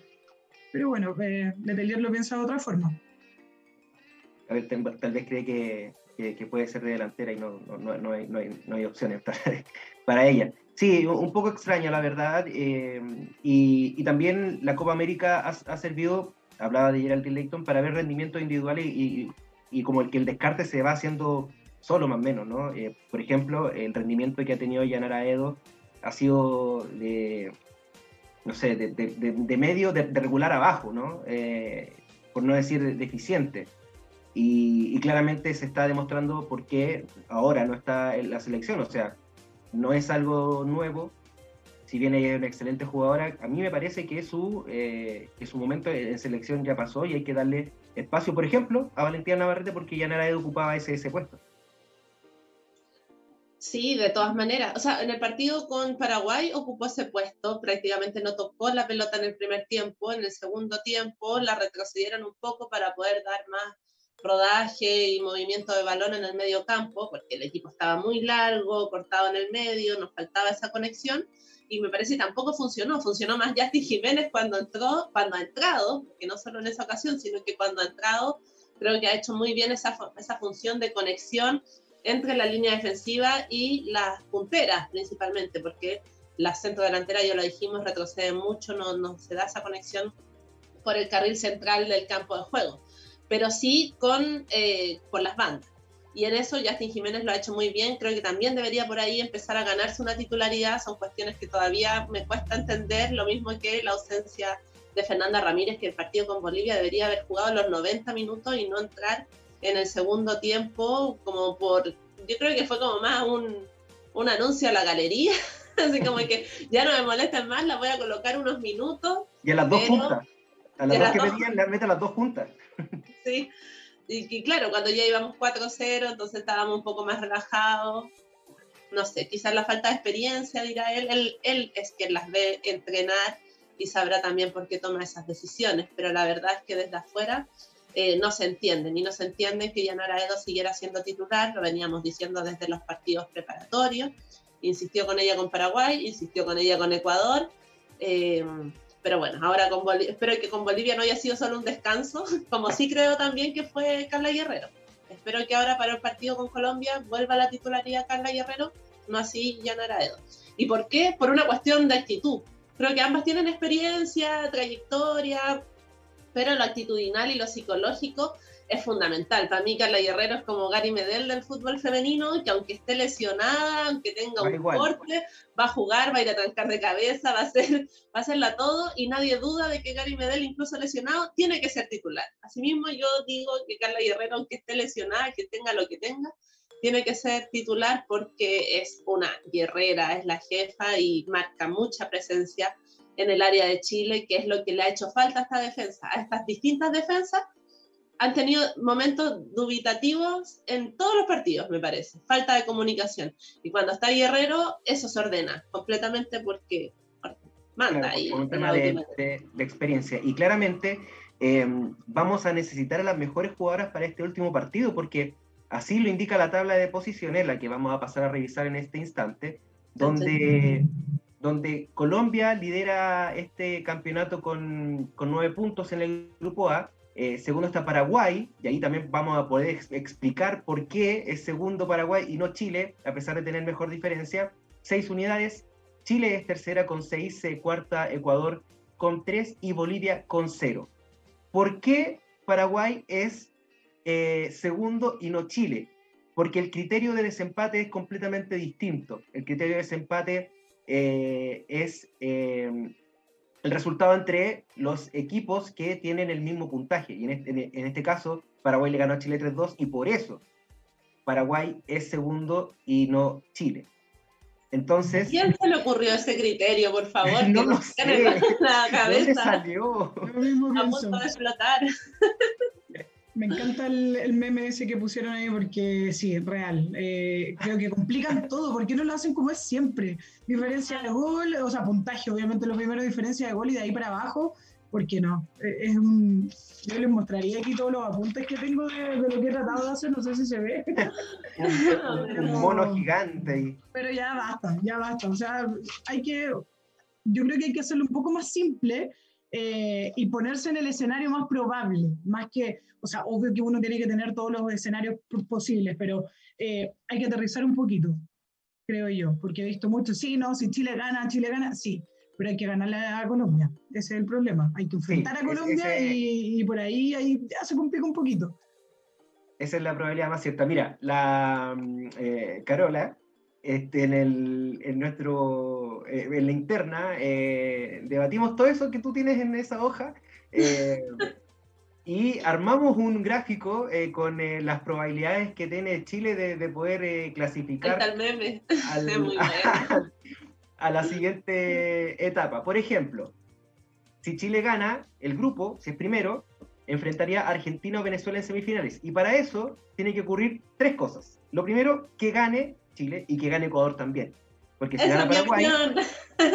Pero bueno, eh, Letelier lo piensa de otra forma. A ver, tal vez cree que, que, que, puede ser de delantera y no, no, no, hay, no, hay, no hay opciones para, para ella. Sí, un poco extraño, la verdad. Eh, y, también la Copa América ha, servido, hablaba de Geraldine Leighton, para ver rendimientos individuales y, como el que el descarte se va haciendo solo más o menos, ¿no? Eh, por ejemplo, el rendimiento que ha tenido Yanara Edo ha sido de, no sé, de, de, medio, de, regular abajo, ¿no? Eh, por no decir deficiente. Y, claramente se está demostrando por qué ahora no está la selección, o sea, no es algo nuevo, si bien ella es una excelente jugadora, a mí me parece que su, eh, que su momento en selección ya pasó y hay que darle espacio, por ejemplo, a Valentina Navarrete porque ya Nara ocupaba ese, ese puesto. Sí, de todas maneras. O sea, en el partido con Paraguay ocupó ese puesto, prácticamente no tocó la pelota en el primer tiempo, en el segundo tiempo la retrocedieron un poco para poder dar más rodaje y movimiento de balón en el medio campo, porque el equipo estaba muy largo, cortado en el medio, nos faltaba esa conexión, y me parece que tampoco funcionó, funcionó más Justin Jiménez cuando entró, cuando ha entrado, que no solo en esa ocasión, sino que cuando ha entrado, creo que ha hecho muy bien esa, esa función de conexión entre la línea defensiva y las punteras principalmente, porque la centro delantera, ya lo dijimos, retrocede mucho, no, no se da esa conexión por el carril central del campo de juego pero sí con, eh, por las bandas. Y en eso Justin Jiménez lo ha hecho muy bien. Creo que también debería por ahí empezar a ganarse una titularidad. Son cuestiones que todavía me cuesta entender, lo mismo que la ausencia de Fernanda Ramírez, que el partido con Bolivia debería haber jugado los 90 minutos y no entrar en el segundo tiempo como por, yo creo que fue como más un, un anuncio a la galería, así como que ya no me molestan más, la voy a colocar unos minutos. Y a las dos juntas, a las dos que pedían, le mete a las dos juntas. Y, y, claro, cuando ya íbamos 4-0, entonces estábamos un poco más relajados. No sé, quizás la falta de experiencia, dirá él. él. Es quien las ve entrenar y sabrá también por qué toma esas decisiones, pero la verdad es que desde afuera eh, no se entienden y no se entiende que Yanara Edo siguiera siendo titular, lo veníamos diciendo desde los partidos preparatorios, insistió con ella con Paraguay, insistió con ella con Ecuador. Eh, pero bueno, ahora con Bolivia, espero que con Bolivia no haya sido solo un descanso, como sí creo también que fue Carla Guerrero. Espero que ahora para el partido con Colombia vuelva la titularidad Carla Guerrero no así Jan Araedo. ¿Y por qué? Por una cuestión de actitud. Creo que ambas tienen experiencia, trayectoria, pero lo actitudinal y lo psicológico es fundamental. Para mí Carla Guerrero es como Gary Medel del fútbol femenino, que aunque esté lesionada, aunque tenga un corte, va a jugar, va a ir a trancar de cabeza, va a, hacer, va a hacerla todo y nadie duda de que Gary Medel, incluso lesionado, tiene que ser titular. Asimismo, yo digo que Carla Guerrero, aunque esté lesionada, que tenga lo que tenga, tiene que ser titular porque es una guerrera, es la jefa y marca mucha presencia en el área de Chile, que es lo que le ha hecho falta a esta defensa, a estas distintas defensas han tenido momentos dubitativos en todos los partidos, me parece. Falta de comunicación. Y cuando está Guerrero, eso se ordena completamente porque manda ahí. un tema de, experiencia. Y claramente em, vamos a necesitar a las mejores jugadoras para este último partido, porque así lo indica la tabla de posiciones, la que vamos a pasar a revisar en este instante, donde, donde Colombia lidera este campeonato con, con nueve puntos en el grupo A eh, segundo está Paraguay, y ahí también vamos a poder explicar por qué es segundo Paraguay y no Chile, a pesar de tener mejor diferencia. Seis unidades. Chile es tercera con seis, eh, cuarta Ecuador con tres y Bolivia con cero. ¿Por qué Paraguay es eh, segundo y no Chile? Porque el criterio de desempate es completamente distinto. El criterio de desempate es el resultado entre los equipos que tienen el mismo puntaje. Y en este, en este caso, Paraguay le ganó a Chile 3-2 y por eso Paraguay es segundo y no Chile. Entonces. ¿Quién se le ocurrió ese criterio, por favor? No lo sé. La cabeza. ¿Dónde salió? A punto de explotar. Me encanta el, meme ese que pusieron ahí porque sí, es real. Eh, creo que complican todo. ¿Por qué no lo hacen como es siempre? Diferencia de gol, o sea, puntaje, obviamente lo primero, diferencia de gol y de ahí para abajo. ¿Por qué no? Eh, es un, yo les mostraría aquí todos los apuntes que tengo de, lo que he tratado de hacer, no sé si se ve. un, mono gigante. Pero ya basta, ya basta. O sea, hay que, yo creo que hay que hacerlo un poco más simple eh, y ponerse en el escenario más probable, más que, o sea, obvio que uno tiene que tener todos los escenarios posibles, pero eh, hay que aterrizar un poquito, creo yo, porque he visto mucho, sí, no, si Chile gana, Chile gana, sí, pero hay que ganarle a Colombia, ese es el problema, hay que enfrentar a Colombia y, por ahí, ahí ya se complica un poquito. Esa es la probabilidad más cierta. Mira, la mm, eh, Carola, este, en, el, en, nuestro, eh, en la interna, eh, debatimos todo eso que tú tienes en esa hoja eh, y armamos un gráfico con las probabilidades que tiene Chile de, poder clasificar a la siguiente etapa. Por ejemplo, si Chile gana el grupo, si es primero, enfrentaría a Argentina o Venezuela en semifinales. Y para eso tiene que ocurrir tres cosas. Lo primero, que gane Chile y que gane Ecuador también. Porque si gana Paraguay,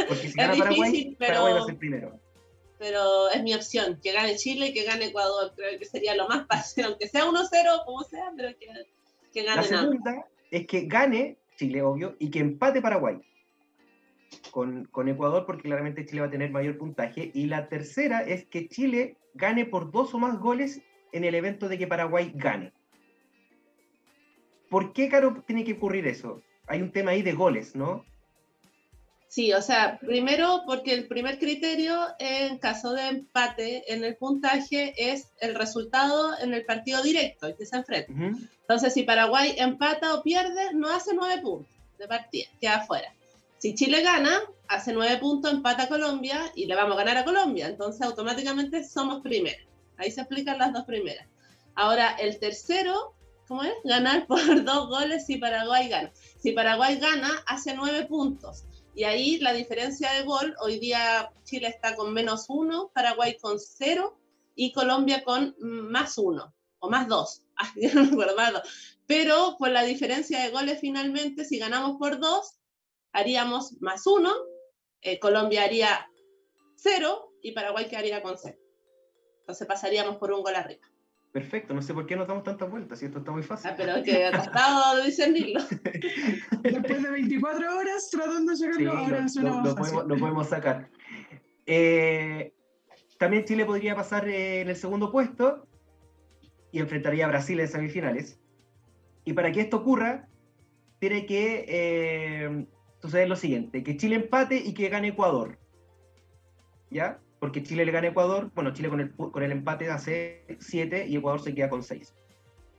porque si gana Paraguay, Paraguay va a ser primero. Pero es mi opción, que gane Chile y que gane Ecuador. Creo que sería lo más fácil, aunque sea 1-0, como sea, pero que, que gane. La segunda es que gane Chile, obvio, y que empate Paraguay. Con, con, Ecuador, porque claramente Chile va a tener mayor puntaje. Y la tercera es que Chile gane por dos o más goles en el evento de que Paraguay gane. ¿Por qué, Caro, tiene que ocurrir eso? Hay un tema ahí de goles, ¿no? Sí, o sea, primero porque el primer criterio en caso de empate en el puntaje es el resultado en el partido directo, el que se enfrenta. Entonces, si Paraguay empata o pierde, no hace nueve puntos de partida, queda afuera. Si Chile gana, hace nueve puntos, empata a Colombia y le vamos a ganar a Colombia. Entonces, automáticamente somos primeros. Ahí se explican las dos primeras. Ahora, el tercero ¿cómo es? Ganar por dos goles si Paraguay gana. Si Paraguay gana, hace nueve puntos. Y ahí la diferencia de gol, hoy día Chile está con menos uno, Paraguay con cero y Colombia con más uno o más dos. no me acuerdo, Pero con la diferencia de goles finalmente, si ganamos por dos, haríamos más uno, eh, Colombia haría cero y Paraguay quedaría con cero. Entonces pasaríamos por un gol arriba. Perfecto, no sé por qué nos damos tantas vueltas, si esto está muy fácil. Ah, pero que ha costado discernirlo. Después de 24 horas tratando de sacarlo, ahora lo, lo, podemos, lo, podemos, sacar. Eh, también Chile podría pasar eh, en el segundo puesto y enfrentaría a Brasil en semifinales. Y para que esto ocurra, tiene que eh, suceder lo siguiente, que Chile empate y que gane Ecuador. ¿Ya? Porque Chile le gana a Ecuador, bueno, Chile con el, con el empate hace 7 y Ecuador se queda con 6.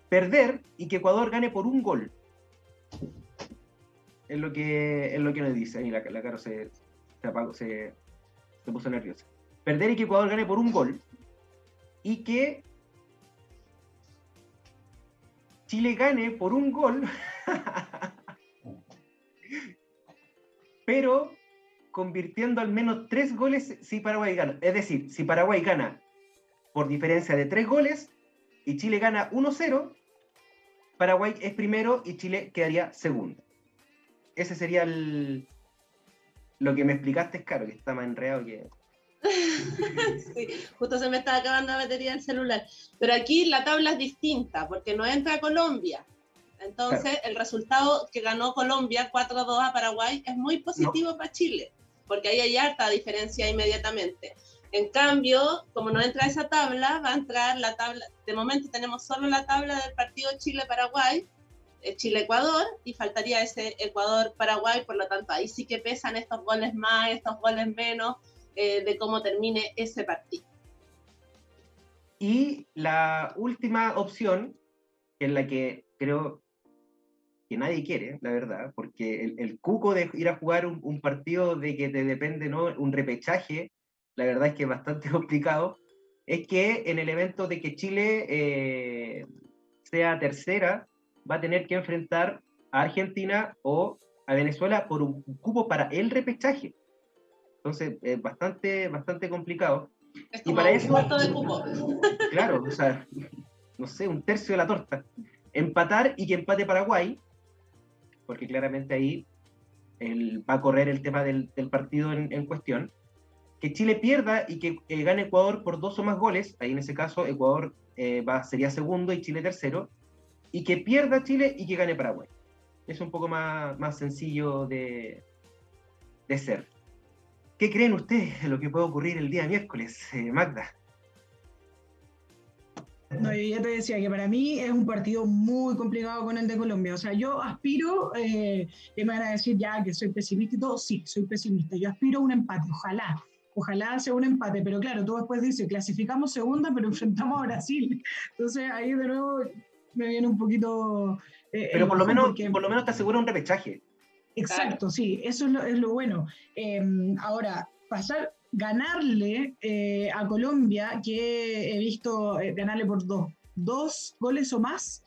Perder y que Ecuador gane por un gol. Es lo que, es lo que nos dice. La, la cara se, se apagó, se, se puso nerviosa. Perder y que Ecuador gane por un gol. Y que Chile gane por un gol. pero convirtiendo al menos tres goles si Paraguay gana. Es decir, si Paraguay gana por diferencia de tres goles y Chile gana 1-0, Paraguay es primero y Chile quedaría segundo. Ese sería el... Lo que me explicaste es claro, que está más enredado que... sí, justo se me está acabando la batería del celular. Pero aquí la tabla es distinta, porque no entra Colombia. Entonces, el resultado que ganó Colombia 4-2 a Paraguay es muy positivo para Chile, porque ahí hay harta diferencia inmediatamente. En cambio, como no entra esa tabla, va a entrar la tabla, de momento tenemos solo la tabla del partido Chile-Paraguay, eh, Chile-Ecuador, y faltaría ese Ecuador-Paraguay, por lo tanto, ahí sí que pesan estos goles más, estos goles menos, eh, de cómo termine ese partido. Y la última opción, que es la que creo que nadie quiere, la verdad, porque el, el cuco de ir a jugar un, un, partido de que te depende, ¿no? Un repechaje, la verdad es que es bastante complicado, es que en el evento de que Chile eh, sea tercera, va a tener que enfrentar a Argentina o a Venezuela por un cupo para el repechaje. Entonces, es bastante, bastante complicado. Es como y para un eso, cuarto de cupo. Claro, o sea, no sé, un tercio de la torta. Empatar y que empate Paraguay, porque claramente ahí va a correr el tema del, partido en, en, cuestión. Que Chile pierda y que eh, gane Ecuador por dos o más goles, ahí en ese caso Ecuador eh, sería segundo y Chile tercero, y que pierda Chile y que gane Paraguay. Es un poco más, más sencillo de, de ser. ¿Qué creen ustedes de lo que puede ocurrir el día miércoles, eh, Magda? No, yo ya te decía que para mí es un partido muy complicado con el de Colombia. O sea, yo aspiro, eh, y me van a decir ya que soy pesimista y todo, sí, soy pesimista. Yo aspiro a un empate, ojalá. Ojalá sea un empate, pero claro, tú después dices, clasificamos segunda, pero enfrentamos a Brasil. Entonces ahí de nuevo me viene un poquito... Eh, pero por lo, menos, porque... por lo menos te asegura un repechaje. Exacto, sí, eso es lo, es lo bueno. Eh, ahora, pasar, ganarle eh, a Colombia, que he visto eh, ganarle por dos, dos goles o más,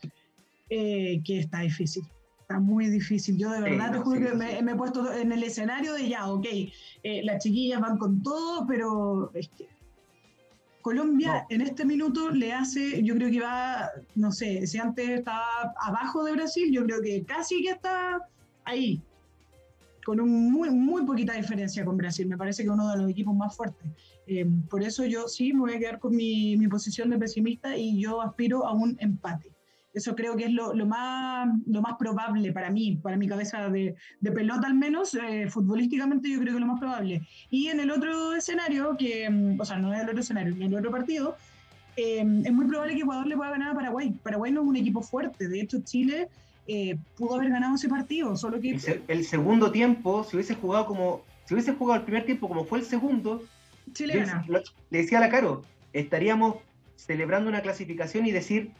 eh, que está difícil. Está muy difícil. Yo de verdad sí, te juro sí, que sí. Me, me, he puesto en el escenario de ya, ok, las chiquillas van con todo, pero es que Colombia no. en este minuto le hace, yo creo que va, no sé, si antes estaba abajo de Brasil, yo creo que casi que está ahí, con un muy, muy poquita diferencia con Brasil. Me parece que uno de los equipos más fuertes. Eh, por eso yo sí me voy a quedar con mi, mi, posición de pesimista y yo aspiro a un empate. Eso creo que es lo, lo más, lo más probable para mí, para mi cabeza de, de pelota al menos, eh, futbolísticamente yo creo que es lo más probable. Y en el otro escenario, que, o sea, no en el otro escenario, en el otro partido, eh, es muy probable que Ecuador le pueda ganar a Paraguay. Paraguay no es un equipo fuerte, de hecho Chile eh, pudo haber ganado ese partido, solo que... El, el, segundo tiempo, si hubiese jugado como... Si hubiese jugado el primer tiempo como fue el segundo, Chile le, gana. Lo, le decía a la Caro, estaríamos celebrando una clasificación y decir,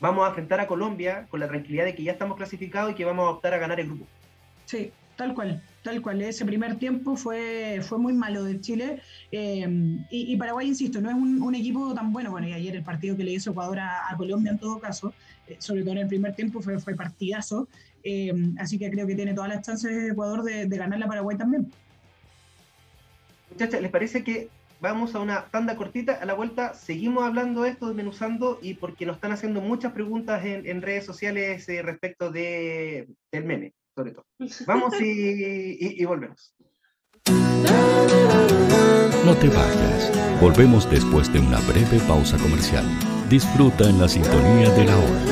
vamos a enfrentar a Colombia con la tranquilidad de que ya estamos clasificados y que vamos a optar a ganar el grupo. Sí, tal cual, tal cual. Ese primer tiempo fue, fue muy malo de Chile. Eh, y, y, Paraguay, insisto, no es un, un, equipo tan bueno. Bueno, y ayer el partido que le hizo Ecuador a, a Colombia en todo caso, sobre todo en el primer tiempo, fue, fue partidazo. Eh, así que creo que tiene todas las chances de Ecuador de, de ganarle a Paraguay también. Muchachas, ¿les parece que vamos a una tanda cortita, a la vuelta seguimos hablando de esto, desmenuzando, y porque nos están haciendo muchas preguntas en, en redes sociales eh, respecto de, del meme, sobre todo. Vamos y, y, y, volvemos. No te vayas, volvemos después de una breve pausa comercial. Disfruta en la sintonía de la hora.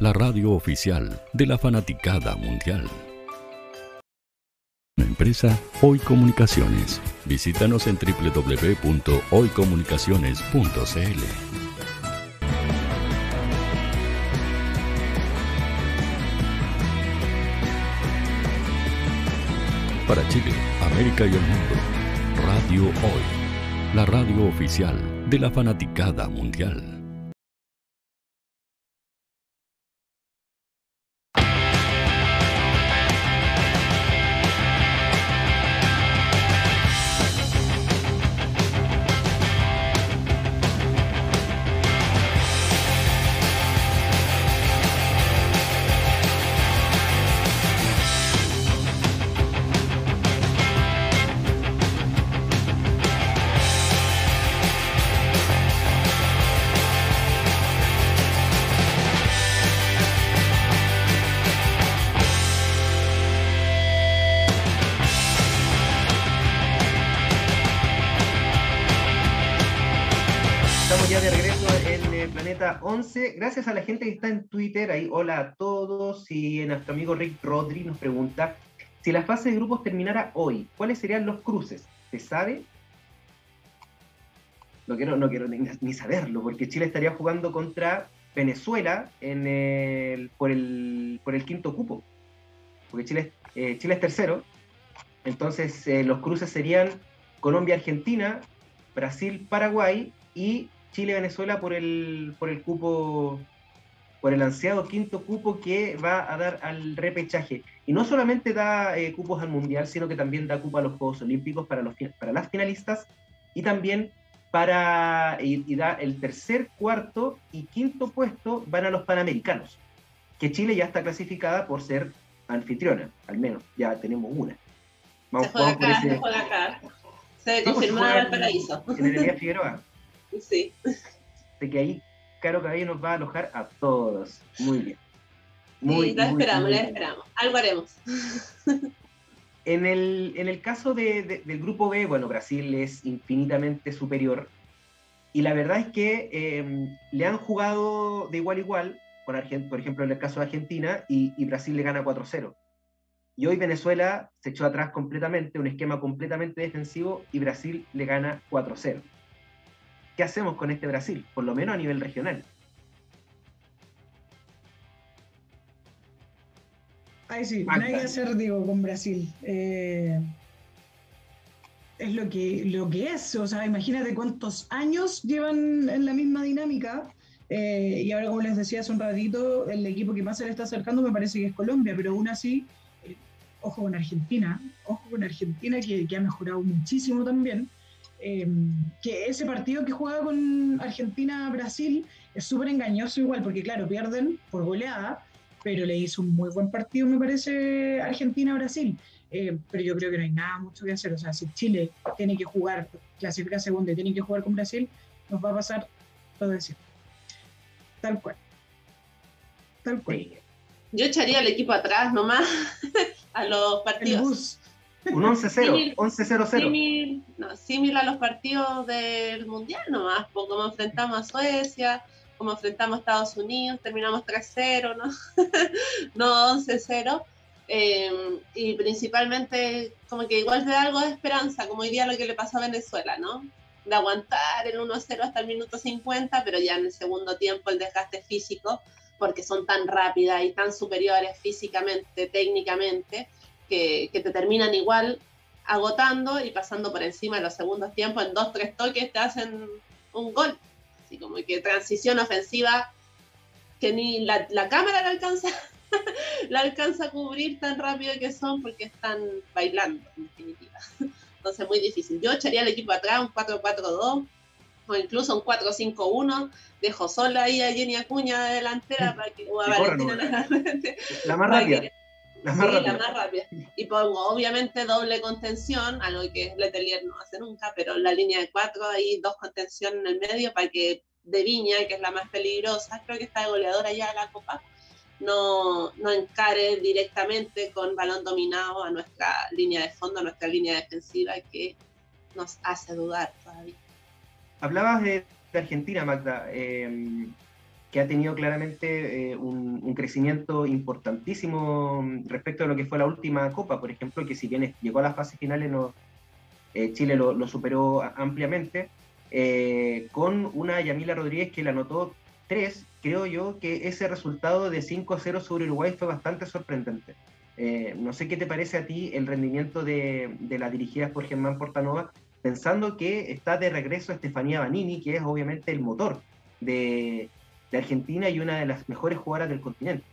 la radio oficial de la fanaticada mundial. Empresa Hoy Comunicaciones. Visítanos en www.hoycomunicaciones.cl. Para Chile, América y el mundo, Radio Hoy, la radio oficial de la fanaticada mundial. 11. Gracias a la gente que está en Twitter. Ahí, hola a todos. Y nuestro amigo Rick Rodri nos pregunta: si la fase de grupos terminara hoy, ¿cuáles serían los cruces? ¿Se sabe? No quiero, no quiero ni, saberlo, porque Chile estaría jugando contra Venezuela en el, por, el, quinto cupo. Porque Chile, eh, es tercero. Entonces eh, los cruces serían Colombia-Argentina, Brasil-Paraguay y Chile-Venezuela por el, por el cupo, por el ansiado quinto cupo que va a dar al repechaje. Y no solamente da eh, cupos al Mundial, sino que también da cupo a los Juegos Olímpicos para, los, para las finalistas y también para, y, da el tercer, cuarto y quinto puesto van a los Panamericanos, que Chile ya está clasificada por ser anfitriona, al menos, ya tenemos una. Vamos, se juega acá, se juega acá. Se pues, confirmó el paraíso. En el Figueroa. Sí. De que ahí Caro Cabello nos va a alojar a todos. Muy bien. Muy, sí, la esperamos, la esperamos. Algo haremos. En el, en el caso de, del grupo B, bueno, Brasil es infinitamente superior. Y la verdad es que em, le han jugado de igual a igual, por, por ejemplo, en el caso de Argentina, y, y Brasil le gana 4-0. Y hoy Venezuela se echó atrás completamente, un esquema completamente defensivo, y Brasil le gana 4-0. ¿Qué hacemos con este Brasil? Por lo menos a nivel regional. Ay, sí, nada que hacer, digo, con Brasil. Eh, es lo que, lo que es, o sea, imagínate cuántos años llevan en la misma dinámica. Eh, y ahora, como les decía hace un ratito, el equipo que más se le está acercando me parece que es Colombia, pero aún así, eh, ojo con Argentina, ojo con Argentina que, que ha mejorado muchísimo también. Que ese partido que juega con Argentina-Brasil es súper engañoso igual, porque claro, pierden por goleada, pero le hizo un muy buen partido, me parece, Argentina-Brasil. Eh, pero yo creo que no hay nada mucho que hacer. O sea, si Chile tiene que jugar, clasifica segunda y tiene que jugar con Brasil, nos va a pasar todo eso. Tal cual. Tal cual. Yo echaría al equipo atrás nomás a los partidos. Un 11-0, 11-0-0. No, similar a los partidos del Mundial nomás, como enfrentamos a Suecia, como enfrentamos a Estados Unidos, terminamos 3-0, ¿no? no 11-0. Em, y principalmente como que igual de algo de esperanza, como hoy día lo que le pasó a Venezuela, ¿no? De aguantar el 1-0 hasta el minuto 50, pero ya en el segundo tiempo el desgaste físico, porque son tan rápidas y tan superiores físicamente, técnicamente, que, que te terminan igual agotando y pasando por encima de los segundos tiempos, en dos, tres toques te hacen un gol como que transición ofensiva que ni la, cámara la alcanza, la alcanza a cubrir tan rápido que son porque están bailando, en definitiva. Entonces, muy difícil. Yo echaría el equipo atrás, un 4-4-2 o incluso un 4-5-1, dejo sola ahí a Jenny Acuña de delantera para que la más rápida. La más, sí, la más rápida. Y pongo obviamente doble contención, algo que Letelier no hace nunca, pero la línea de cuatro, ahí dos contención en el medio para que de Viña, que es la más peligrosa, creo que está de goleadora ya de la Copa, no, no encare directamente con balón dominado a nuestra línea de fondo, a nuestra línea defensiva, que nos hace dudar todavía. Hablabas de, Argentina, Magda. Eh, que ha tenido claramente eh, un, crecimiento importantísimo respecto a lo que fue la última Copa, por ejemplo, que si bien llegó a las fases finales, no, eh, Chile lo, superó ampliamente, eh, con una Yamila Rodríguez que la anotó tres, creo yo que ese resultado de 5-0 sobre Uruguay fue bastante sorprendente. no sé qué te parece a ti el rendimiento de, de las dirigidas por Germán Portanova, pensando que está de regreso Estefanía Banini, que es obviamente el motor de, de Argentina y una de las mejores jugadoras del continente.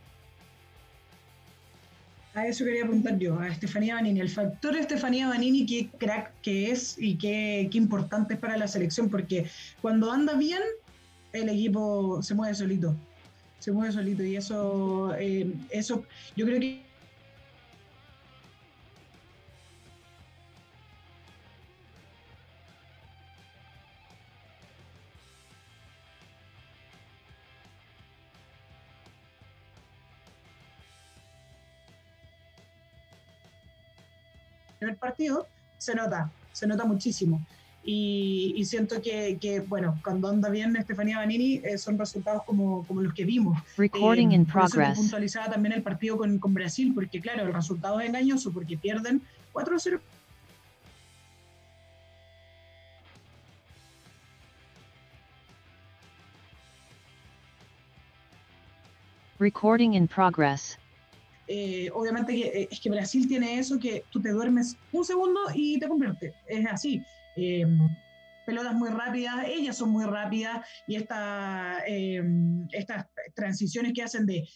A eso quería apuntar yo, a Estefanía Banini. El factor de Estefanía Banini, qué crack que es y qué, qué importante es para la selección, porque cuando anda bien, el equipo se mueve solito. Se mueve solito y eso, eh, eso yo creo que primer partido, se nota, se nota muchísimo. Y, siento que, que, bueno, cuando anda bien Estefanía Banini, eh, son resultados como, como, los que vimos. Recording eh, in progress. puntualizaba también el partido con, con, Brasil, porque claro, el resultado es engañoso, porque pierden 4-0. Recording in progress. Eh, obviamente que, eh, es que Brasil tiene eso que tú te duermes un segundo y te convierte. Es así. Eh, pelotas muy rápidas, ellas son muy rápidas y esta, estas transiciones que hacen de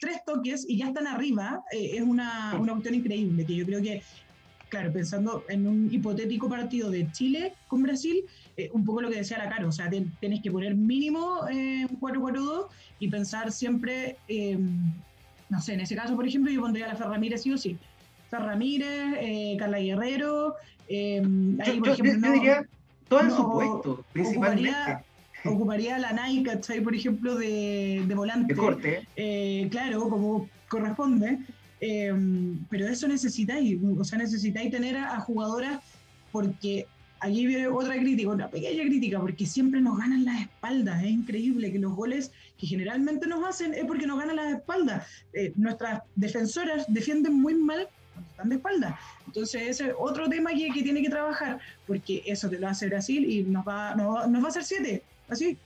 tres toques y ya están arriba es una, una cuestión increíble que yo creo que claro, pensando en un hipotético partido de Chile con Brasil, un poco lo que decía la Caro, o sea, tenés que poner mínimo un 4-4-2 y pensar siempre no sé, en ese caso, por ejemplo, yo pondría a la Fer Ramírez sí o sí. Fer Ramírez, eh, Carla Guerrero. Eh, ahí, por ejemplo, yo, diría todo en su puesto, principalmente. Ocuparía, la Nike, Por ejemplo, de, de volante. De corte. Eh, claro, como corresponde. pero eso necesitáis, o sea, necesitáis tener a jugadoras porque aquí viene otra crítica, una pequeña crítica, porque siempre nos ganan las espaldas. Es increíble que los goles que generalmente nos hacen es porque nos ganan las espaldas. Eh, nuestras defensoras defienden muy mal cuando están de espaldas. Entonces, ese es otro tema que, que, tiene que trabajar, porque eso te lo hace Brasil y nos va, nos, va a hacer siete, así.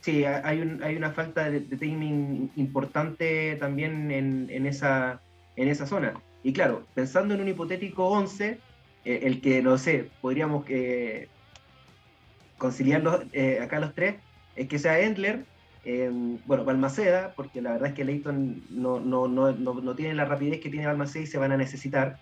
Sí, hay, un, hay una falta de, timing importante también en, en, esa, en esa zona. Y claro, pensando en un hipotético 11, eh, el que, no sé, podríamos eh, conciliar eh, acá los tres, es que sea Endler, bueno, Balmaceda, porque la verdad es que Leighton no, no, no, no, tiene la rapidez que tiene Balmaceda y se van a necesitar.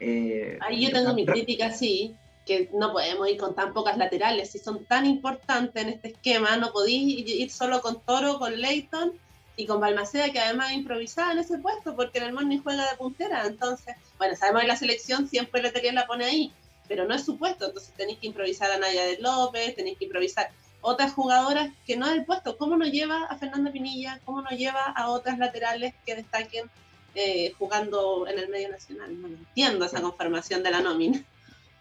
Ahí yo tengo mi crítica, sí, que no podemos ir con tan pocas laterales, si son tan importantes en este esquema, no podéis ir solo con Toro, con Leighton y con Balmaceda, que además improvisaba en ese puesto, porque en el Morning juega de puntera. Entonces, bueno, sabemos que la selección siempre Letelier la pone ahí, pero no es su puesto. Entonces tenéis que improvisar a Naya de López, tenéis que improvisar otras jugadoras que no es el puesto. ¿Cómo nos lleva a Fernanda Pinilla? ¿Cómo nos lleva a otras laterales que destaquen eh, jugando en el medio nacional? No entiendo esa conformación de la nómina.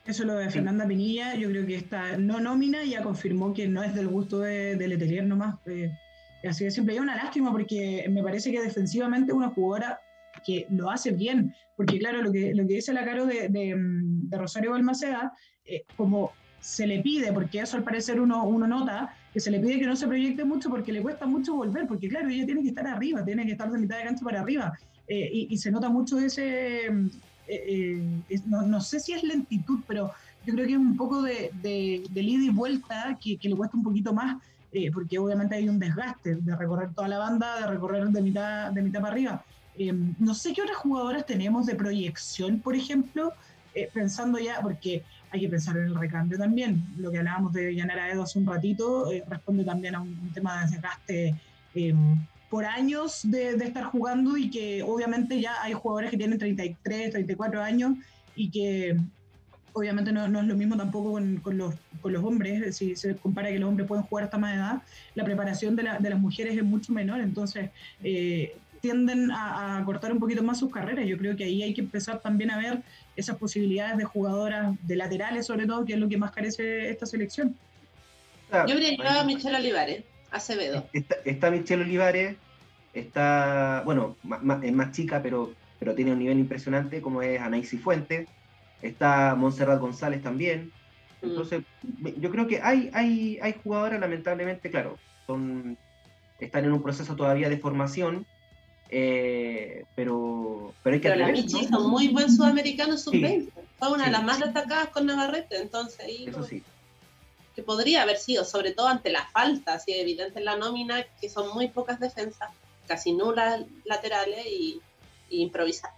Eso lo de Fernanda Pinilla, yo creo que esta no nómina ya confirmó que no es del gusto de, de Letelier nomás. Eh Así que siempre hay una lástima porque me parece que defensivamente una jugadora que lo hace bien, porque claro, lo que, lo que dice la Caro de, de, Rosario Balmaceda, eh, como se le pide, porque eso al parecer uno, uno nota, que se le pide que no se proyecte mucho porque le cuesta mucho volver, porque claro, ella tiene que estar arriba, tiene que estar de mitad de cancha para arriba, eh, y, se nota mucho ese, eh, no, no, sé si es lentitud, pero yo creo que es un poco de, de, de ida y vuelta que, que le cuesta un poquito más eh, porque obviamente hay un desgaste de recorrer toda la banda, de recorrer de mitad, de mitad para arriba. Eh, no sé qué otras jugadoras tenemos de proyección, por ejemplo, eh, pensando ya, porque hay que pensar en el recambio también. Lo que hablábamos de Yanara Edo hace un ratito responde también a un, tema de desgaste por años de, de, estar jugando y que obviamente ya hay jugadores que tienen 33, 34 años y que obviamente no, es lo mismo tampoco con, los, con, los, hombres, si se compara que los hombres pueden jugar hasta más edad, la preparación de, las mujeres es mucho menor, entonces eh, tienden a, cortar un poquito más sus carreras. Yo creo que ahí hay que empezar también a ver esas posibilidades de jugadoras, de laterales sobre todo, que es lo que más carece esta selección. Yo habría llevado a Michelle Olivares, Acevedo. Está, está Michelle Olivares, está, bueno, es más chica, pero, pero tiene un nivel impresionante, como es Anaís Fuente está Montserrat González también. Mm. Entonces, yo creo que hay, hay, hay jugadoras, lamentablemente, claro, son, están en un proceso todavía de formación, eh, pero, pero hay que Pero la Michi son muy buen sudamericano sub-20. Fue una de las más destacadas con Navarrete, entonces ahí. Eso sí. Que podría haber sido, sobre todo ante la falta, así evidente en la nómina, que son muy pocas defensas, casi nulas laterales y, y improvisar.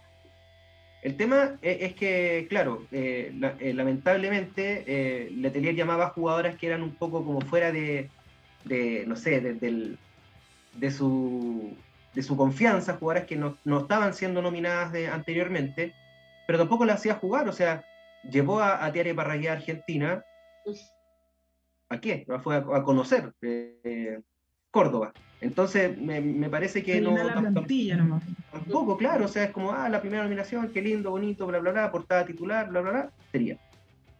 El tema es, que, claro, eh, eh, lamentablemente eh, Letelier llamaba a jugadoras que eran un poco como fuera de, no sé, de, de, su, de su confianza, jugadoras que no, estaban siendo nominadas anteriormente, pero tampoco las hacía jugar, o sea, llevó a, a Tiare Parragué a Argentina. ¿A qué? Fue a, a conocer eh, Córdoba. Entonces, me, parece que no. La plantilla nomás. Tampoco, claro, o sea, es como, ah, la primera nominación, qué lindo, bonito, bla, bla, bla, portada titular, bla, bla, bla, sería.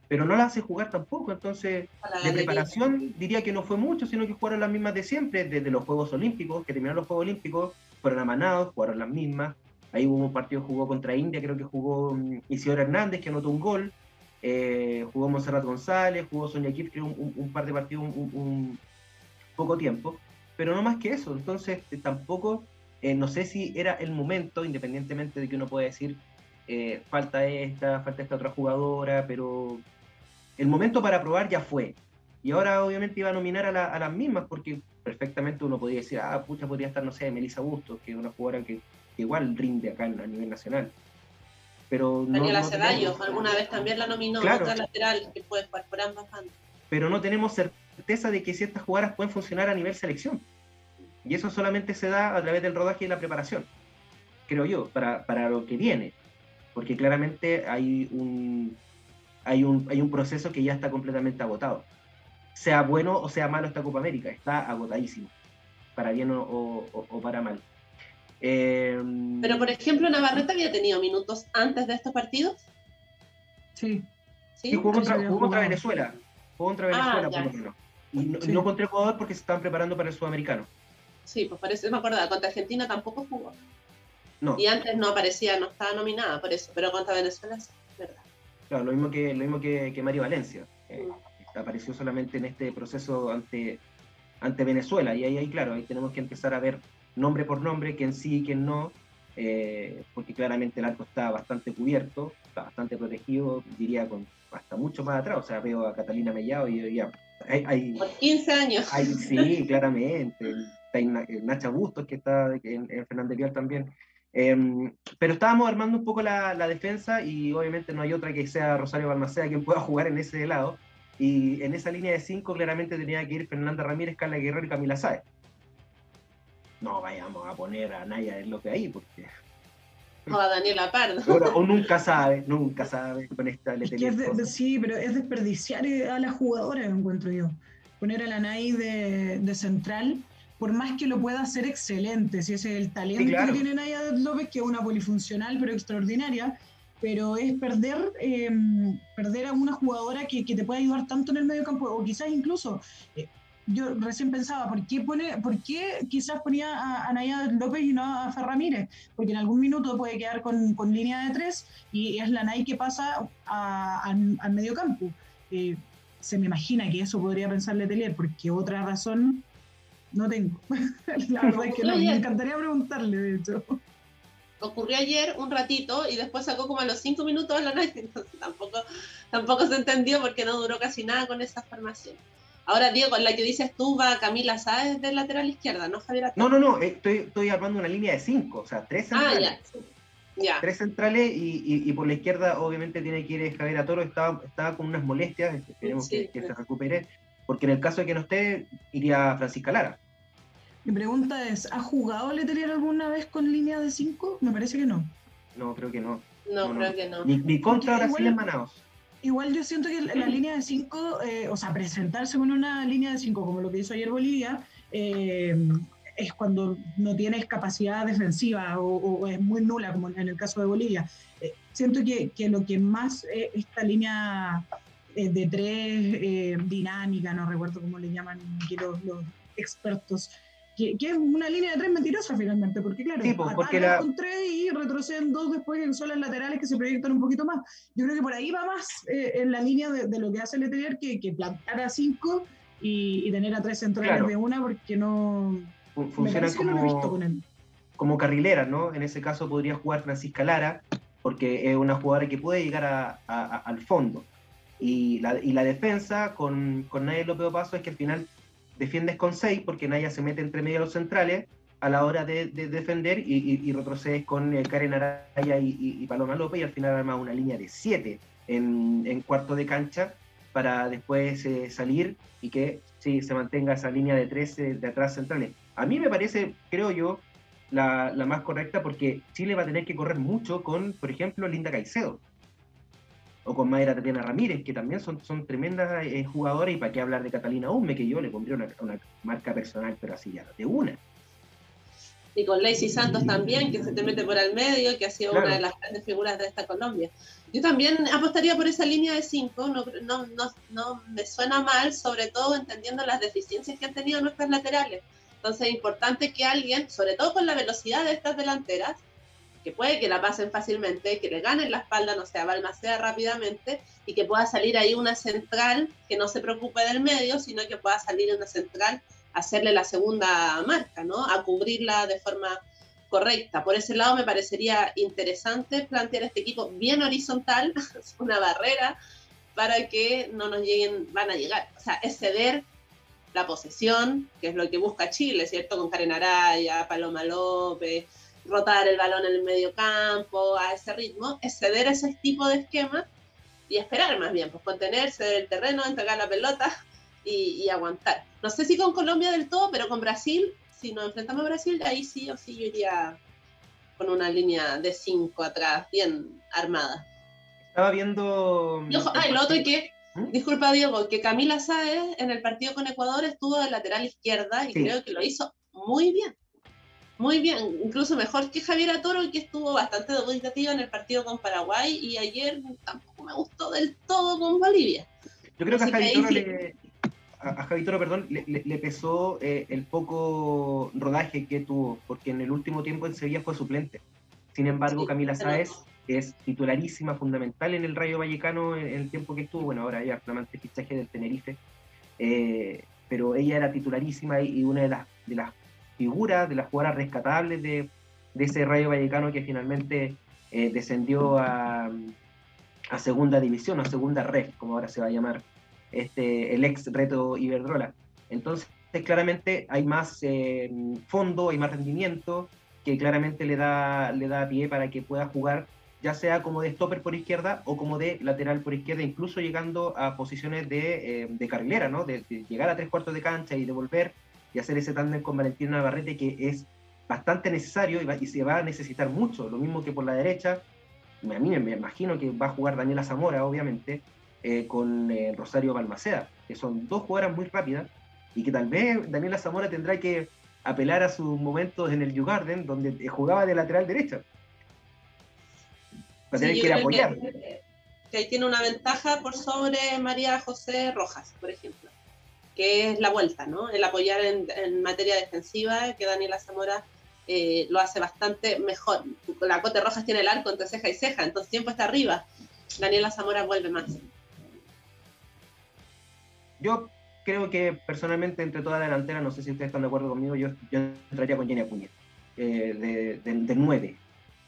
pero no la hace jugar tampoco. Entonces, de preparación diría que no fue mucho, sino que jugaron las mismas de siempre, desde los Juegos Olímpicos, que terminaron los Juegos Olímpicos, fueron amanados, jugaron las mismas. Ahí hubo un partido jugó contra India, creo que jugó mm, Isidoro Hernández, que anotó un gol. Eh, jugó Monserrat González, jugó Sonia Kip, creo un, un, par de partidos, un, poco tiempo. Pero no más que eso. Entonces, eh, tampoco, eh, no sé si era el momento, independientemente de que uno pueda decir, falta esta, falta esta otra jugadora, pero el momento para probar ya fue. Y ahora obviamente iba a nominar a, las mismas porque perfectamente uno podría decir, ah, pucha, podría estar, no sé, Melissa Bustos, que es una jugadora que, igual rinde acá a nivel nacional. Pero Daniela no, alguna vez también la nominó, otra lateral que puede jugar por ambas bandas. Pero no tenemos certeza de que ciertas jugadoras pueden funcionar a nivel selección. Y eso solamente se da a través del rodaje y la preparación, creo yo, para, para lo que viene. Porque claramente hay un, hay un, hay un proceso que ya está completamente agotado. Sea bueno o sea malo esta Copa América, está agotadísimo, para bien o, para mal. Em, Pero, por ejemplo, Navarrete había tenido minutos antes de estos partidos. Sí. Sí, jugó, contra, Venezuela. Jugó contra ah, Venezuela, por lo menos. Y no, contra Ecuador porque se estaban preparando para el sudamericano. Sí, pues parece, me acuerdo, contra Argentina tampoco jugó. No. Y antes no aparecía, no estaba nominada por eso, pero contra Venezuela sí, verdad. Claro, lo mismo que, lo mismo que, que Mario Valencia. apareció solamente en este proceso ante, ante Venezuela. Y ahí, ahí, claro, ahí tenemos que empezar a ver nombre por nombre, quién sí y quién no, eh, porque claramente el arco está bastante cubierto, está bastante protegido, diría con hasta mucho más atrás. O sea, veo a Catalina Mellado y ya. Hay, por 15 años. sí, claramente. Está Nacha Bustos, que está en, en Fernández Vial también. Em, pero estábamos armando un poco la, defensa y obviamente no hay otra que sea Rosario Balmaceda quien pueda jugar en ese lado. Y en esa línea de cinco claramente tenía que ir Fernanda Ramírez, Carla Guerrero y Camila Sáez. No vayamos a poner a Naya en lo que hay, porque. O a Daniela Pardo. o nunca sabe, nunca sabe con esta Sí, pero es desperdiciar a la jugadora, encuentro yo. Poner a la Nay de, de central por más que lo pueda hacer excelente, si ese es el talento que tiene Naya López, que es una polifuncional pero extraordinaria, pero es perder, em, perder a una jugadora que, que, te puede ayudar tanto en el medio campo, o quizás incluso, eh, yo recién pensaba, ¿por qué, pone, ¿por qué quizás ponía a, Naya López y no a Ferramírez? Porque en algún minuto puede quedar con, con línea de tres y es la Nay que pasa al medio campo. Eh, se me imagina que eso podría pensar Letelier, porque otra razón no tengo. La verdad es que no, me encantaría preguntarle, de hecho. Ocurrió ayer un ratito y después sacó como a los cinco minutos de la noche, entonces tampoco, tampoco se entendió porque no duró casi nada con esa formación. Ahora, Diego, la que dices tú va Camila Sáez del lateral izquierda, ¿no, Javier? No, no, no, estoy, estoy armando una línea de cinco, o sea, tres ah, centrales. Ah, ya. Tres centrales y, y, por la izquierda obviamente tiene que ir Javier Atoro, estaba, estaba con unas molestias, esperemos que, que se recupere, porque en el caso de que no esté, iría Francisca Lara. Mi pregunta es, ¿ha jugado Letelier alguna vez con línea de 5? Me parece que no. No, creo que no. No, creo que no. Ni, contra Brasil en Manaus. Igual yo siento que la línea de 5, eh, o sea, presentarse con una línea de 5 como lo que hizo ayer Bolivia, eh, es cuando no tienes capacidad defensiva o, es muy nula, como en el caso de Bolivia. Eh, siento que, que, lo que más esta línea de tres dinámica, no recuerdo cómo le llaman los, los expertos, que, es una línea de tres mentirosa finalmente, porque claro, sí, porque la... con tres y retroceden dos después en solas laterales que se proyectan un poquito más. Yo creo que por ahí va más eh, en la línea de, lo que hace el ETR que, que plantar a cinco y, tener a tres centrales de una, porque no... Funciona como, como carrilera, ¿no? En ese caso podría jugar Francisca Lara, porque es una jugadora que puede llegar a, al fondo. Y la, y la defensa con, con Nadia López Paso es que al final defiendes con 6 porque Naya se mete entre medio de los centrales a la hora de, defender y, retrocedes con eh, Karen Araya y, Paloma López y al final arma una línea de 7 en, cuarto de cancha para después eh, salir y que sí, se mantenga esa línea de 13 de atrás centrales. A mí me parece, creo yo, la, la, más correcta porque Chile va a tener que correr mucho con, por ejemplo, Linda Caicedo o con Mayra Tatiana Ramírez, que también son, son tremendas eh, jugadoras, y para qué hablar de Catalina Ume, que yo le pondría una, marca personal, pero así ya, de una. Y con Lacey Santos también, que se te mete por el medio, que ha sido una de las grandes figuras de esta Colombia. Yo también apostaría por esa línea de cinco, no, no, no, no me suena mal, sobre todo entendiendo las deficiencias que han tenido nuestras laterales. Entonces es importante que alguien, sobre todo con la velocidad de estas delanteras, que puede que la pasen fácilmente, que le ganen la espalda, no sea, balmacea rápidamente y que pueda salir ahí una central que no se preocupe del medio, sino que pueda salir una central a hacerle la segunda marca, ¿no? A cubrirla de forma correcta. Por ese lado me parecería interesante plantear este equipo bien horizontal, una barrera para que no nos lleguen, van a llegar, o sea, es ceder la posesión, que es lo que busca Chile, ¿cierto? Con Karen Araya, Paloma López, rotar el balón en el medio campo a ese ritmo, es ceder ese tipo de esquema y esperar más bien, pues contenerse del terreno, entregar la pelota y, aguantar. No sé si con Colombia del todo, pero con Brasil, si nos enfrentamos a Brasil, ahí sí o sí yo iría con una línea de cinco atrás, bien armada. Estaba viendo... ah, lo otro que ¿Mm? Disculpa, Diego, que Camila Sáez en el partido con Ecuador estuvo de lateral izquierda y creo que lo hizo muy bien. Muy bien, incluso mejor que Javier Atoro, que estuvo bastante dubitativa en el partido con Paraguay y ayer tampoco me gustó del todo con Bolivia. Yo creo que a Javier, Toro le, a, Toro, perdón, le, pesó eh, el poco rodaje que tuvo, porque en el último tiempo en Sevilla fue suplente. Sin embargo, Camila Sáez es titularísima, fundamental en el Rayo Vallecano en, el tiempo que estuvo, bueno, ahora ya flamante fichaje del Tenerife, eh, pero ella era titularísima y, una de las, de las figuras, de las jugadoras rescatables de, de ese Rayo Vallecano que finalmente eh, descendió a, a, segunda división, a segunda red, como ahora se va a llamar, este, el ex reto Iberdrola. Entonces, claramente hay más eh, fondo, hay más rendimiento, que claramente le da, le da pie para que pueda jugar ya sea como de stopper por izquierda o como de lateral por izquierda, incluso llegando a posiciones de, eh, de carrilera, ¿no? De, llegar a tres cuartos de cancha y devolver y hacer ese tándem con Valentina Navarrete que es bastante necesario y, se va a necesitar mucho. Lo mismo que por la derecha, a mí me imagino que va a jugar Daniela Zamora, obviamente, eh, con eh, Rosario Balmaceda, que son dos jugadoras muy rápidas y que tal vez Daniela Zamora tendrá que apelar a sus momentos en el Garden, donde jugaba de lateral derecha que apoyar. Que, ahí tiene una ventaja por sobre María José Rojas, por ejemplo, que es la vuelta, ¿no? El apoyar en, materia defensiva, que Daniela Zamora eh, lo hace bastante mejor. La Cote Rojas tiene el arco entre ceja y ceja, entonces tiempo está arriba. Daniela Zamora vuelve más. Yo creo que personalmente entre toda la delantera, no sé si ustedes están de acuerdo conmigo, yo, entraría con Jenny Acuña, eh, de, de, 9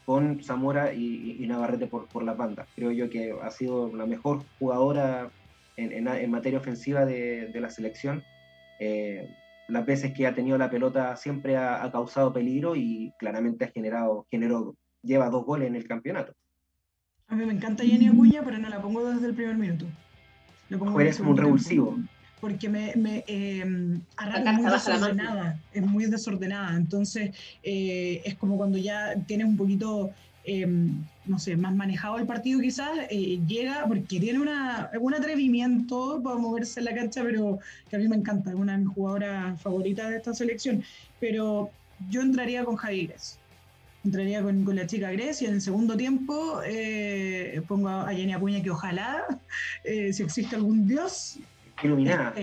con Zamora y, Navarrete por, por la banda. Creo yo que ha sido la mejor jugadora en, en, materia ofensiva de, de la selección. Eh, las veces que ha tenido la pelota siempre ha, causado peligro y claramente ha generado, generó, lleva dos goles en el campeonato. A mí me encanta Jenny Acuña, pero no la pongo desde el primer minuto. Lo pongo eres un revulsivo porque me, me eh, es muy desordenada, es muy desordenada, entonces eh, es como cuando ya tienes un poquito, em, no sé, más manejado el partido quizás, eh, llega porque tiene una, un atrevimiento para moverse en la cancha, pero que a mí me encanta, es una de mis jugadoras favoritas de esta selección, pero yo entraría con Javi Gres. Entraría con, con, la chica Gres y en el segundo tiempo eh, pongo a Jenny Apuña que ojalá, si existe algún dios, iluminada.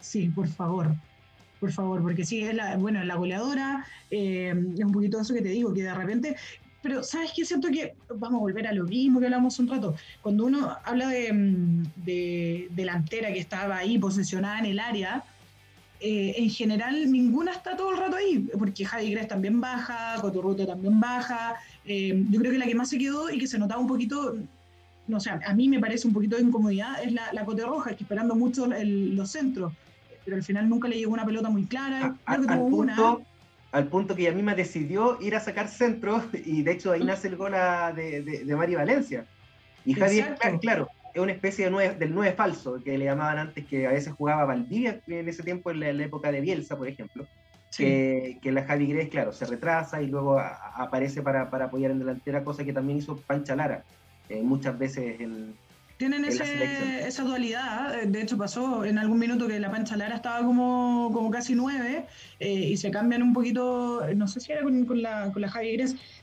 Sí, por favor. Por favor, porque sí, es la, bueno, la goleadora, eh, es un poquito eso que te digo, que de repente pero ¿sabes qué? Siento que vamos a volver a lo mismo que hablamos un rato. Cuando uno habla de, mm, delantera que estaba ahí posesionada en el área, eh, en general ninguna está todo el rato ahí, porque Javi Gres también baja, Coturruto también baja. Eh, yo creo que la que más se quedó y que se notaba un poquito, no sé, a mí me parece un poquito de incomodidad, es la, la Cote Roja, que esperando mucho los centros, pero al final nunca le llegó una pelota muy clara. al, punto, al punto que ella misma decidió ir a sacar centros, y de hecho ahí nace el gol de, de, Mari Valencia. Y Javier, claro, es una especie de del nueve falso, que le llamaban antes, que a veces jugaba Valdivia en ese tiempo, en la, época de Bielsa, por ejemplo. Que, que, la Javi Gres, claro, se retrasa y luego aparece para, para apoyar en delantera, cosa que también hizo Pancha Lara eh, muchas veces en, Tienen ese, esa dualidad, eh, de hecho pasó en algún minuto que la Pancha Lara estaba como, como casi nueve eh, y se cambian un poquito, no sé si era con, con la, con la Javi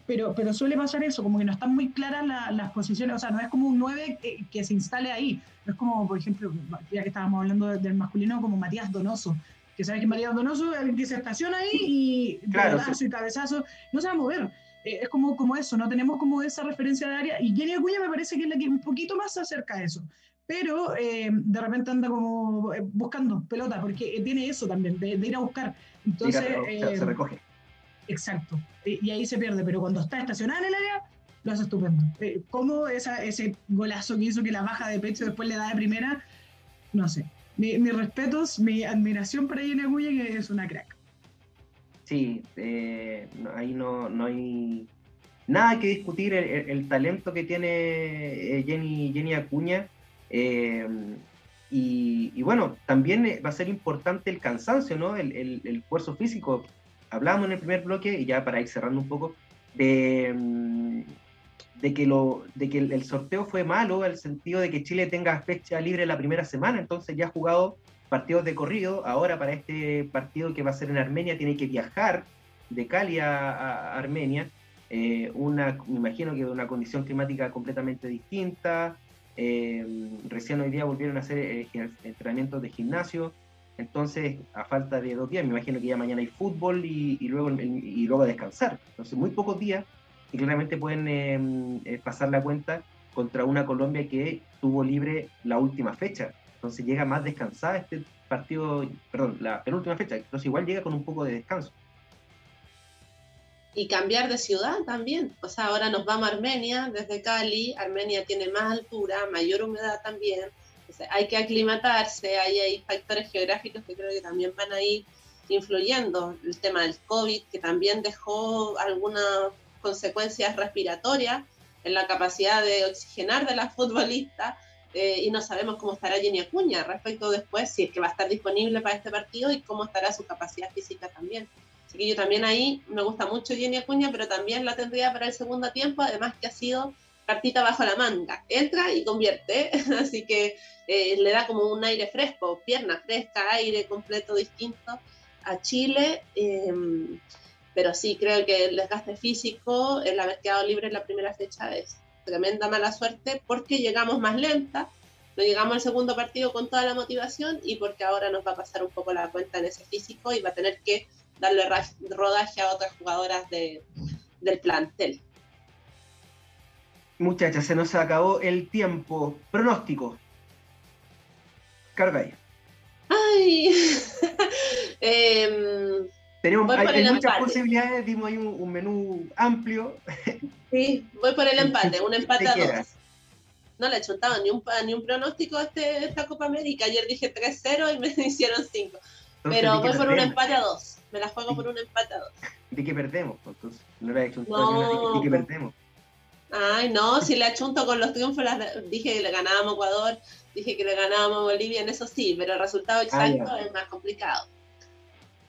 pero, pero suele pasar eso, como que no están muy claras las posiciones, o sea, no es como un nueve que, se instale ahí, no es como, por ejemplo, ya que estábamos hablando del masculino, como Matías Donoso, que sabes que Matías Donoso es alguien que se estaciona ahí y claro, y cabezazo, no se va a mover. Eh, es como, como eso, no tenemos como esa referencia de área. Y Jenny Acuña me parece que es la que un poquito más se acerca a eso. Pero eh, de repente anda como eh, buscando pelota, porque tiene eso también, de, ir a buscar. Entonces, se recoge. Exacto. Y, ahí se pierde, pero cuando está estacionada en el área, lo hace estupendo. ¿Cómo esa, ese golazo que hizo que la baja de pecho después le da de primera? No sé. mis respetos, mi admiración para Jenny Acuña, que es una crack. Sí, eh, ahí no, no, hay nada que discutir el, talento que tiene eh, Jenny, Jenny Acuña. Eh, y, bueno, también va a ser importante el cansancio, ¿no? El, el, esfuerzo físico. Hablábamos en el primer bloque, y ya para ir cerrando un poco, de, mm, de que, lo, de que el, sorteo fue malo, el sentido de que Chile tenga fecha libre la primera semana, entonces ya ha jugado partidos de corrido. Ahora para este partido que va a ser en Armenia tiene que viajar de Cali a, Armenia. Eh, una, me imagino que una condición climática completamente distinta. Eh, recién hoy día volvieron a hacer eh, entrenamientos de gimnasio. Entonces, a falta de dos días, me imagino que ya mañana hay fútbol y, luego, y luego descansar. Entonces, muy pocos días y claramente pueden pasar la cuenta contra una Colombia que tuvo libre la última fecha. Entonces llega más descansada este partido, perdón, la penúltima fecha, entonces igual llega con un poco de descanso. Y cambiar de ciudad también. O sea, ahora nos vamos a Armenia desde Cali. Armenia tiene más altura, mayor humedad también. hay que aclimatarse, ahí hay factores geográficos que creo que también van a ir influyendo. El tema del COVID, que también dejó algunas consecuencias respiratorias en la capacidad de oxigenar de las futbolistas eh, y no sabemos cómo estará Jenny Acuña respecto después, si es que va a estar disponible para este partido y cómo estará su capacidad física también. Así que yo también ahí me gusta mucho Jenny Acuña, pero también la tendría para el segundo tiempo, además que ha sido cartita bajo la manga. Entra y convierte, así que eh, le da como un aire fresco, pierna fresca, aire completo distinto a Chile. Em, pero sí creo que el desgaste físico, el haber quedado libre en la primera fecha es tremenda mala suerte porque llegamos más lenta, no llegamos al segundo partido con toda la motivación y porque ahora nos va a pasar un poco la cuenta en ese físico y va a tener que darle rodaje a otras jugadoras de, del plantel. Muchachas, se nos acabó el tiempo. Pronóstico. Cargay. Ay. eh, tenemos, hay, muchas posibilidades, dimos ahí un, menú amplio. Sí, voy por el empate, un empate a dos. No le he chuntado ni un, ni un pronóstico a este, esta Copa América. Ayer dije 3-0 y me hicieron 5. Pero voy por un empate a dos. Me la juego por un empate a dos. ¿De qué perdemos? Pues, entonces, no le he chuntado no. ¿De qué perdemos? Ay, no, si le achunto con los triunfos, dije que le ganábamos a Ecuador, dije que le ganábamos a Bolivia, en eso sí, pero el resultado ah, exacto es más complicado.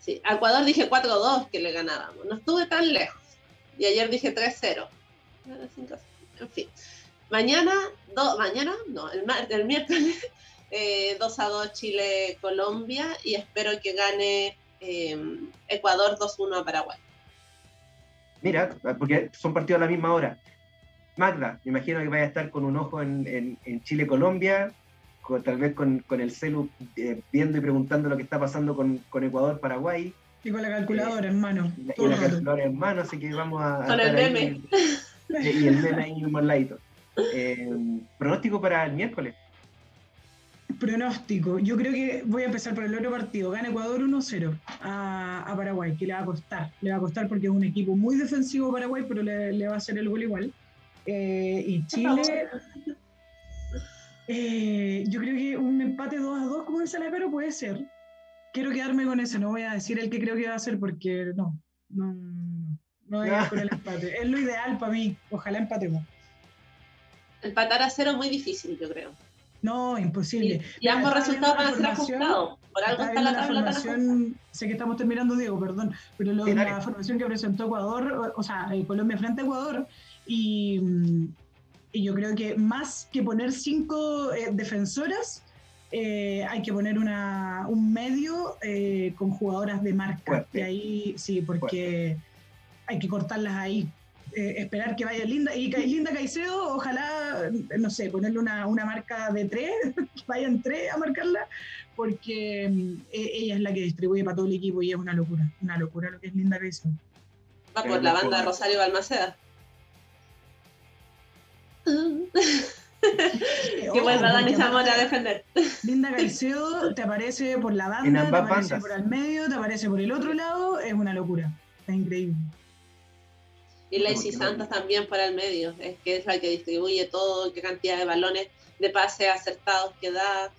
Sí, a Ecuador dije 4-2 que le ganábamos. No estuve tan lejos. Y ayer dije 3-0. En fin. Mañana, mañana, no, el, el miércoles, eh, 2 2 Chile-Colombia y espero que gane em, Ecuador 2-1 a Paraguay. Mira, porque son partidos a la misma hora. Magda, me imagino que vaya a estar con un ojo en Chile-Colombia tal vez con, el celu eh, viendo y preguntando lo que está pasando con, Ecuador, Paraguay. Y con la calculadora en mano. Y, la calculadora en mano, así que vamos a... Con el meme. y el meme ahí un ladito. Eh, pronóstico para el miércoles. Pronóstico. Yo creo que voy a empezar por el otro partido. Gana Ecuador 1-0 a, Paraguay, que le va a costar. Le va a costar porque es un equipo muy defensivo Paraguay, pero le, va a hacer el gol igual. Eh, y Chile, eh, yo creo que un empate 2 a 2, como dice la pero puede ser. Quiero quedarme con ese, no voy a decir el que creo que va a ser porque no, no, no voy a ir con el empate. Es lo ideal para mí, ojalá empatemos. Empatar a cero es muy difícil, yo creo. No, imposible. Y, ambos resultados van a ser ajustados. Por algo está la, formación, Sé que estamos terminando, Diego, perdón, pero la formación que presentó Ecuador, o, sea, eh, Colombia frente a Ecuador, y, y yo creo que más que poner cinco eh, defensoras, eh, hay que poner una, un medio eh, con jugadoras de marca. Y ahí sí, porque hay que cortarlas ahí. esperar que vaya Linda. Y Linda Caicedo, ojalá, no sé, ponerle una, una marca de tres, que vayan tres a marcarla, porque ella es la que distribuye para todo el equipo y es una locura. Una locura lo que es Linda Caicedo. Va por la banda de Rosario Balmaceda. Que vuelva Dani Zamora a defender. Linda Caicedo te aparece por la banda, te aparece por el medio, te aparece por el otro lado, es una locura. Es increíble. Y Lacey Santos también para el medio, es que es la que distribuye todo, qué cantidad de balones de pase acertados que da.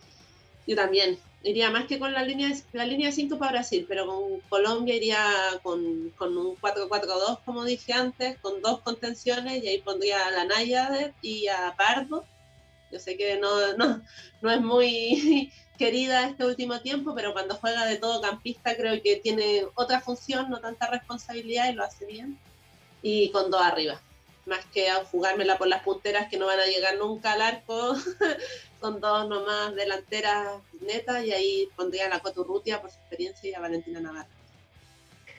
Yo también, iría más que con la línea, la línea 5 para Brasil, pero con Colombia iría con, con un 4-4-2, como dije antes, con dos contenciones, y ahí pondría a la y a Pardo. Yo sé que no, no, no es muy querida este último tiempo, pero cuando juega de todo campista creo que tiene otra función, no tanta responsabilidad y lo hace bien. Y con dos arriba más que a jugármela por las punteras que no van a llegar nunca al arco, con dos nomás delanteras netas, y ahí pondría a la Coturrutia por su experiencia y a Valentina Navarro.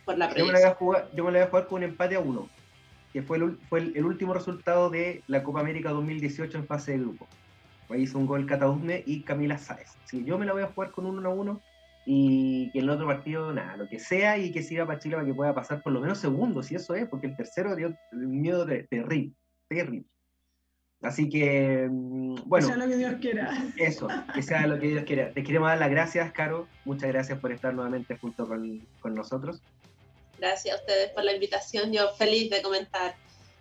Por la yo, me la voy a jugar, yo me la voy a jugar con un empate a uno, que fue el, fue el, último resultado de la Copa América 2018 en fase de grupo. Ahí hizo un gol Catausme y Camila Sáez. Si yo me la voy a jugar con un 1 a 1 y que en el otro partido, nada, lo que sea y que siga para Chile para que pueda pasar por lo menos segundo, si eso es, porque el tercero dio un miedo terrible, terrible. Así que, mm, bueno. Que sea lo que Dios quiera. Eso, que sea lo que Dios quiera. Te queremos dar las gracias, Caro. Muchas gracias por estar nuevamente junto con, con nosotros. Gracias a ustedes por la invitación. Yo feliz de comentar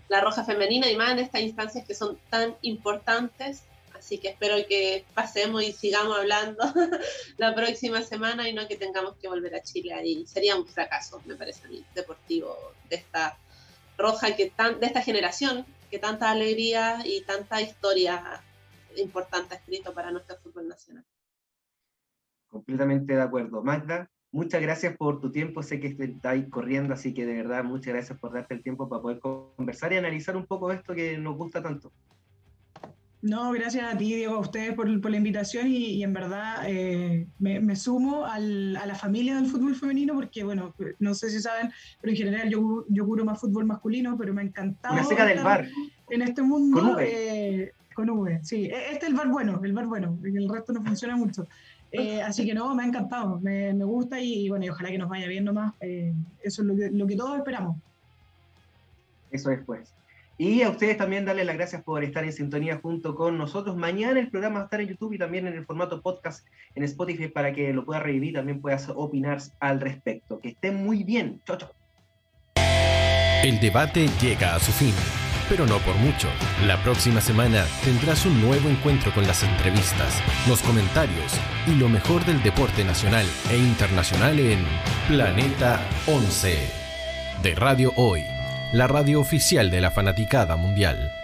la Roja Femenina y más en estas instancias que son tan importantes Así que espero que pasemos y sigamos hablando la próxima semana y no que tengamos que volver a Chile. Sería un fracaso, me parece a mí, deportivo de esta roja, que de esta generación, que tanta alegría y tanta historia importante ha escrito para nuestro fútbol nacional. Completamente de acuerdo. Magda, muchas gracias por tu tiempo. Sé que estáis corriendo, así que de verdad muchas gracias por darte el tiempo para poder conversar y analizar un poco esto que nos gusta tanto. No, gracias a ti, Diego, a ustedes por, la invitación y, en verdad eh, me, sumo a la familia del fútbol femenino porque, bueno, no sé si saben, pero en general yo, yo curo más fútbol masculino, pero me ha encantado. Una seca del bar. En este mundo. Con V. Eh, con V, sí. E, este es el bar bueno, el bar bueno, el resto no funciona mucho. Eh, así que no, me ha encantado, me, gusta y, bueno, y ojalá que nos vaya bien nomás. eso es lo que, lo que todos esperamos. Eso es, pues. Y a ustedes también darles las gracias por estar en sintonía junto con nosotros. Mañana el programa va a estar en YouTube y también en el formato podcast en Spotify para que lo puedas revivir y también puedas opinar al respecto. Que estén muy bien. Chao, chao. El debate llega a su fin, pero no por mucho. La próxima semana tendrás un nuevo encuentro con las entrevistas, los comentarios y lo mejor del deporte nacional e internacional en Planeta 11 de Radio Hoy la radio oficial de la fanaticada mundial.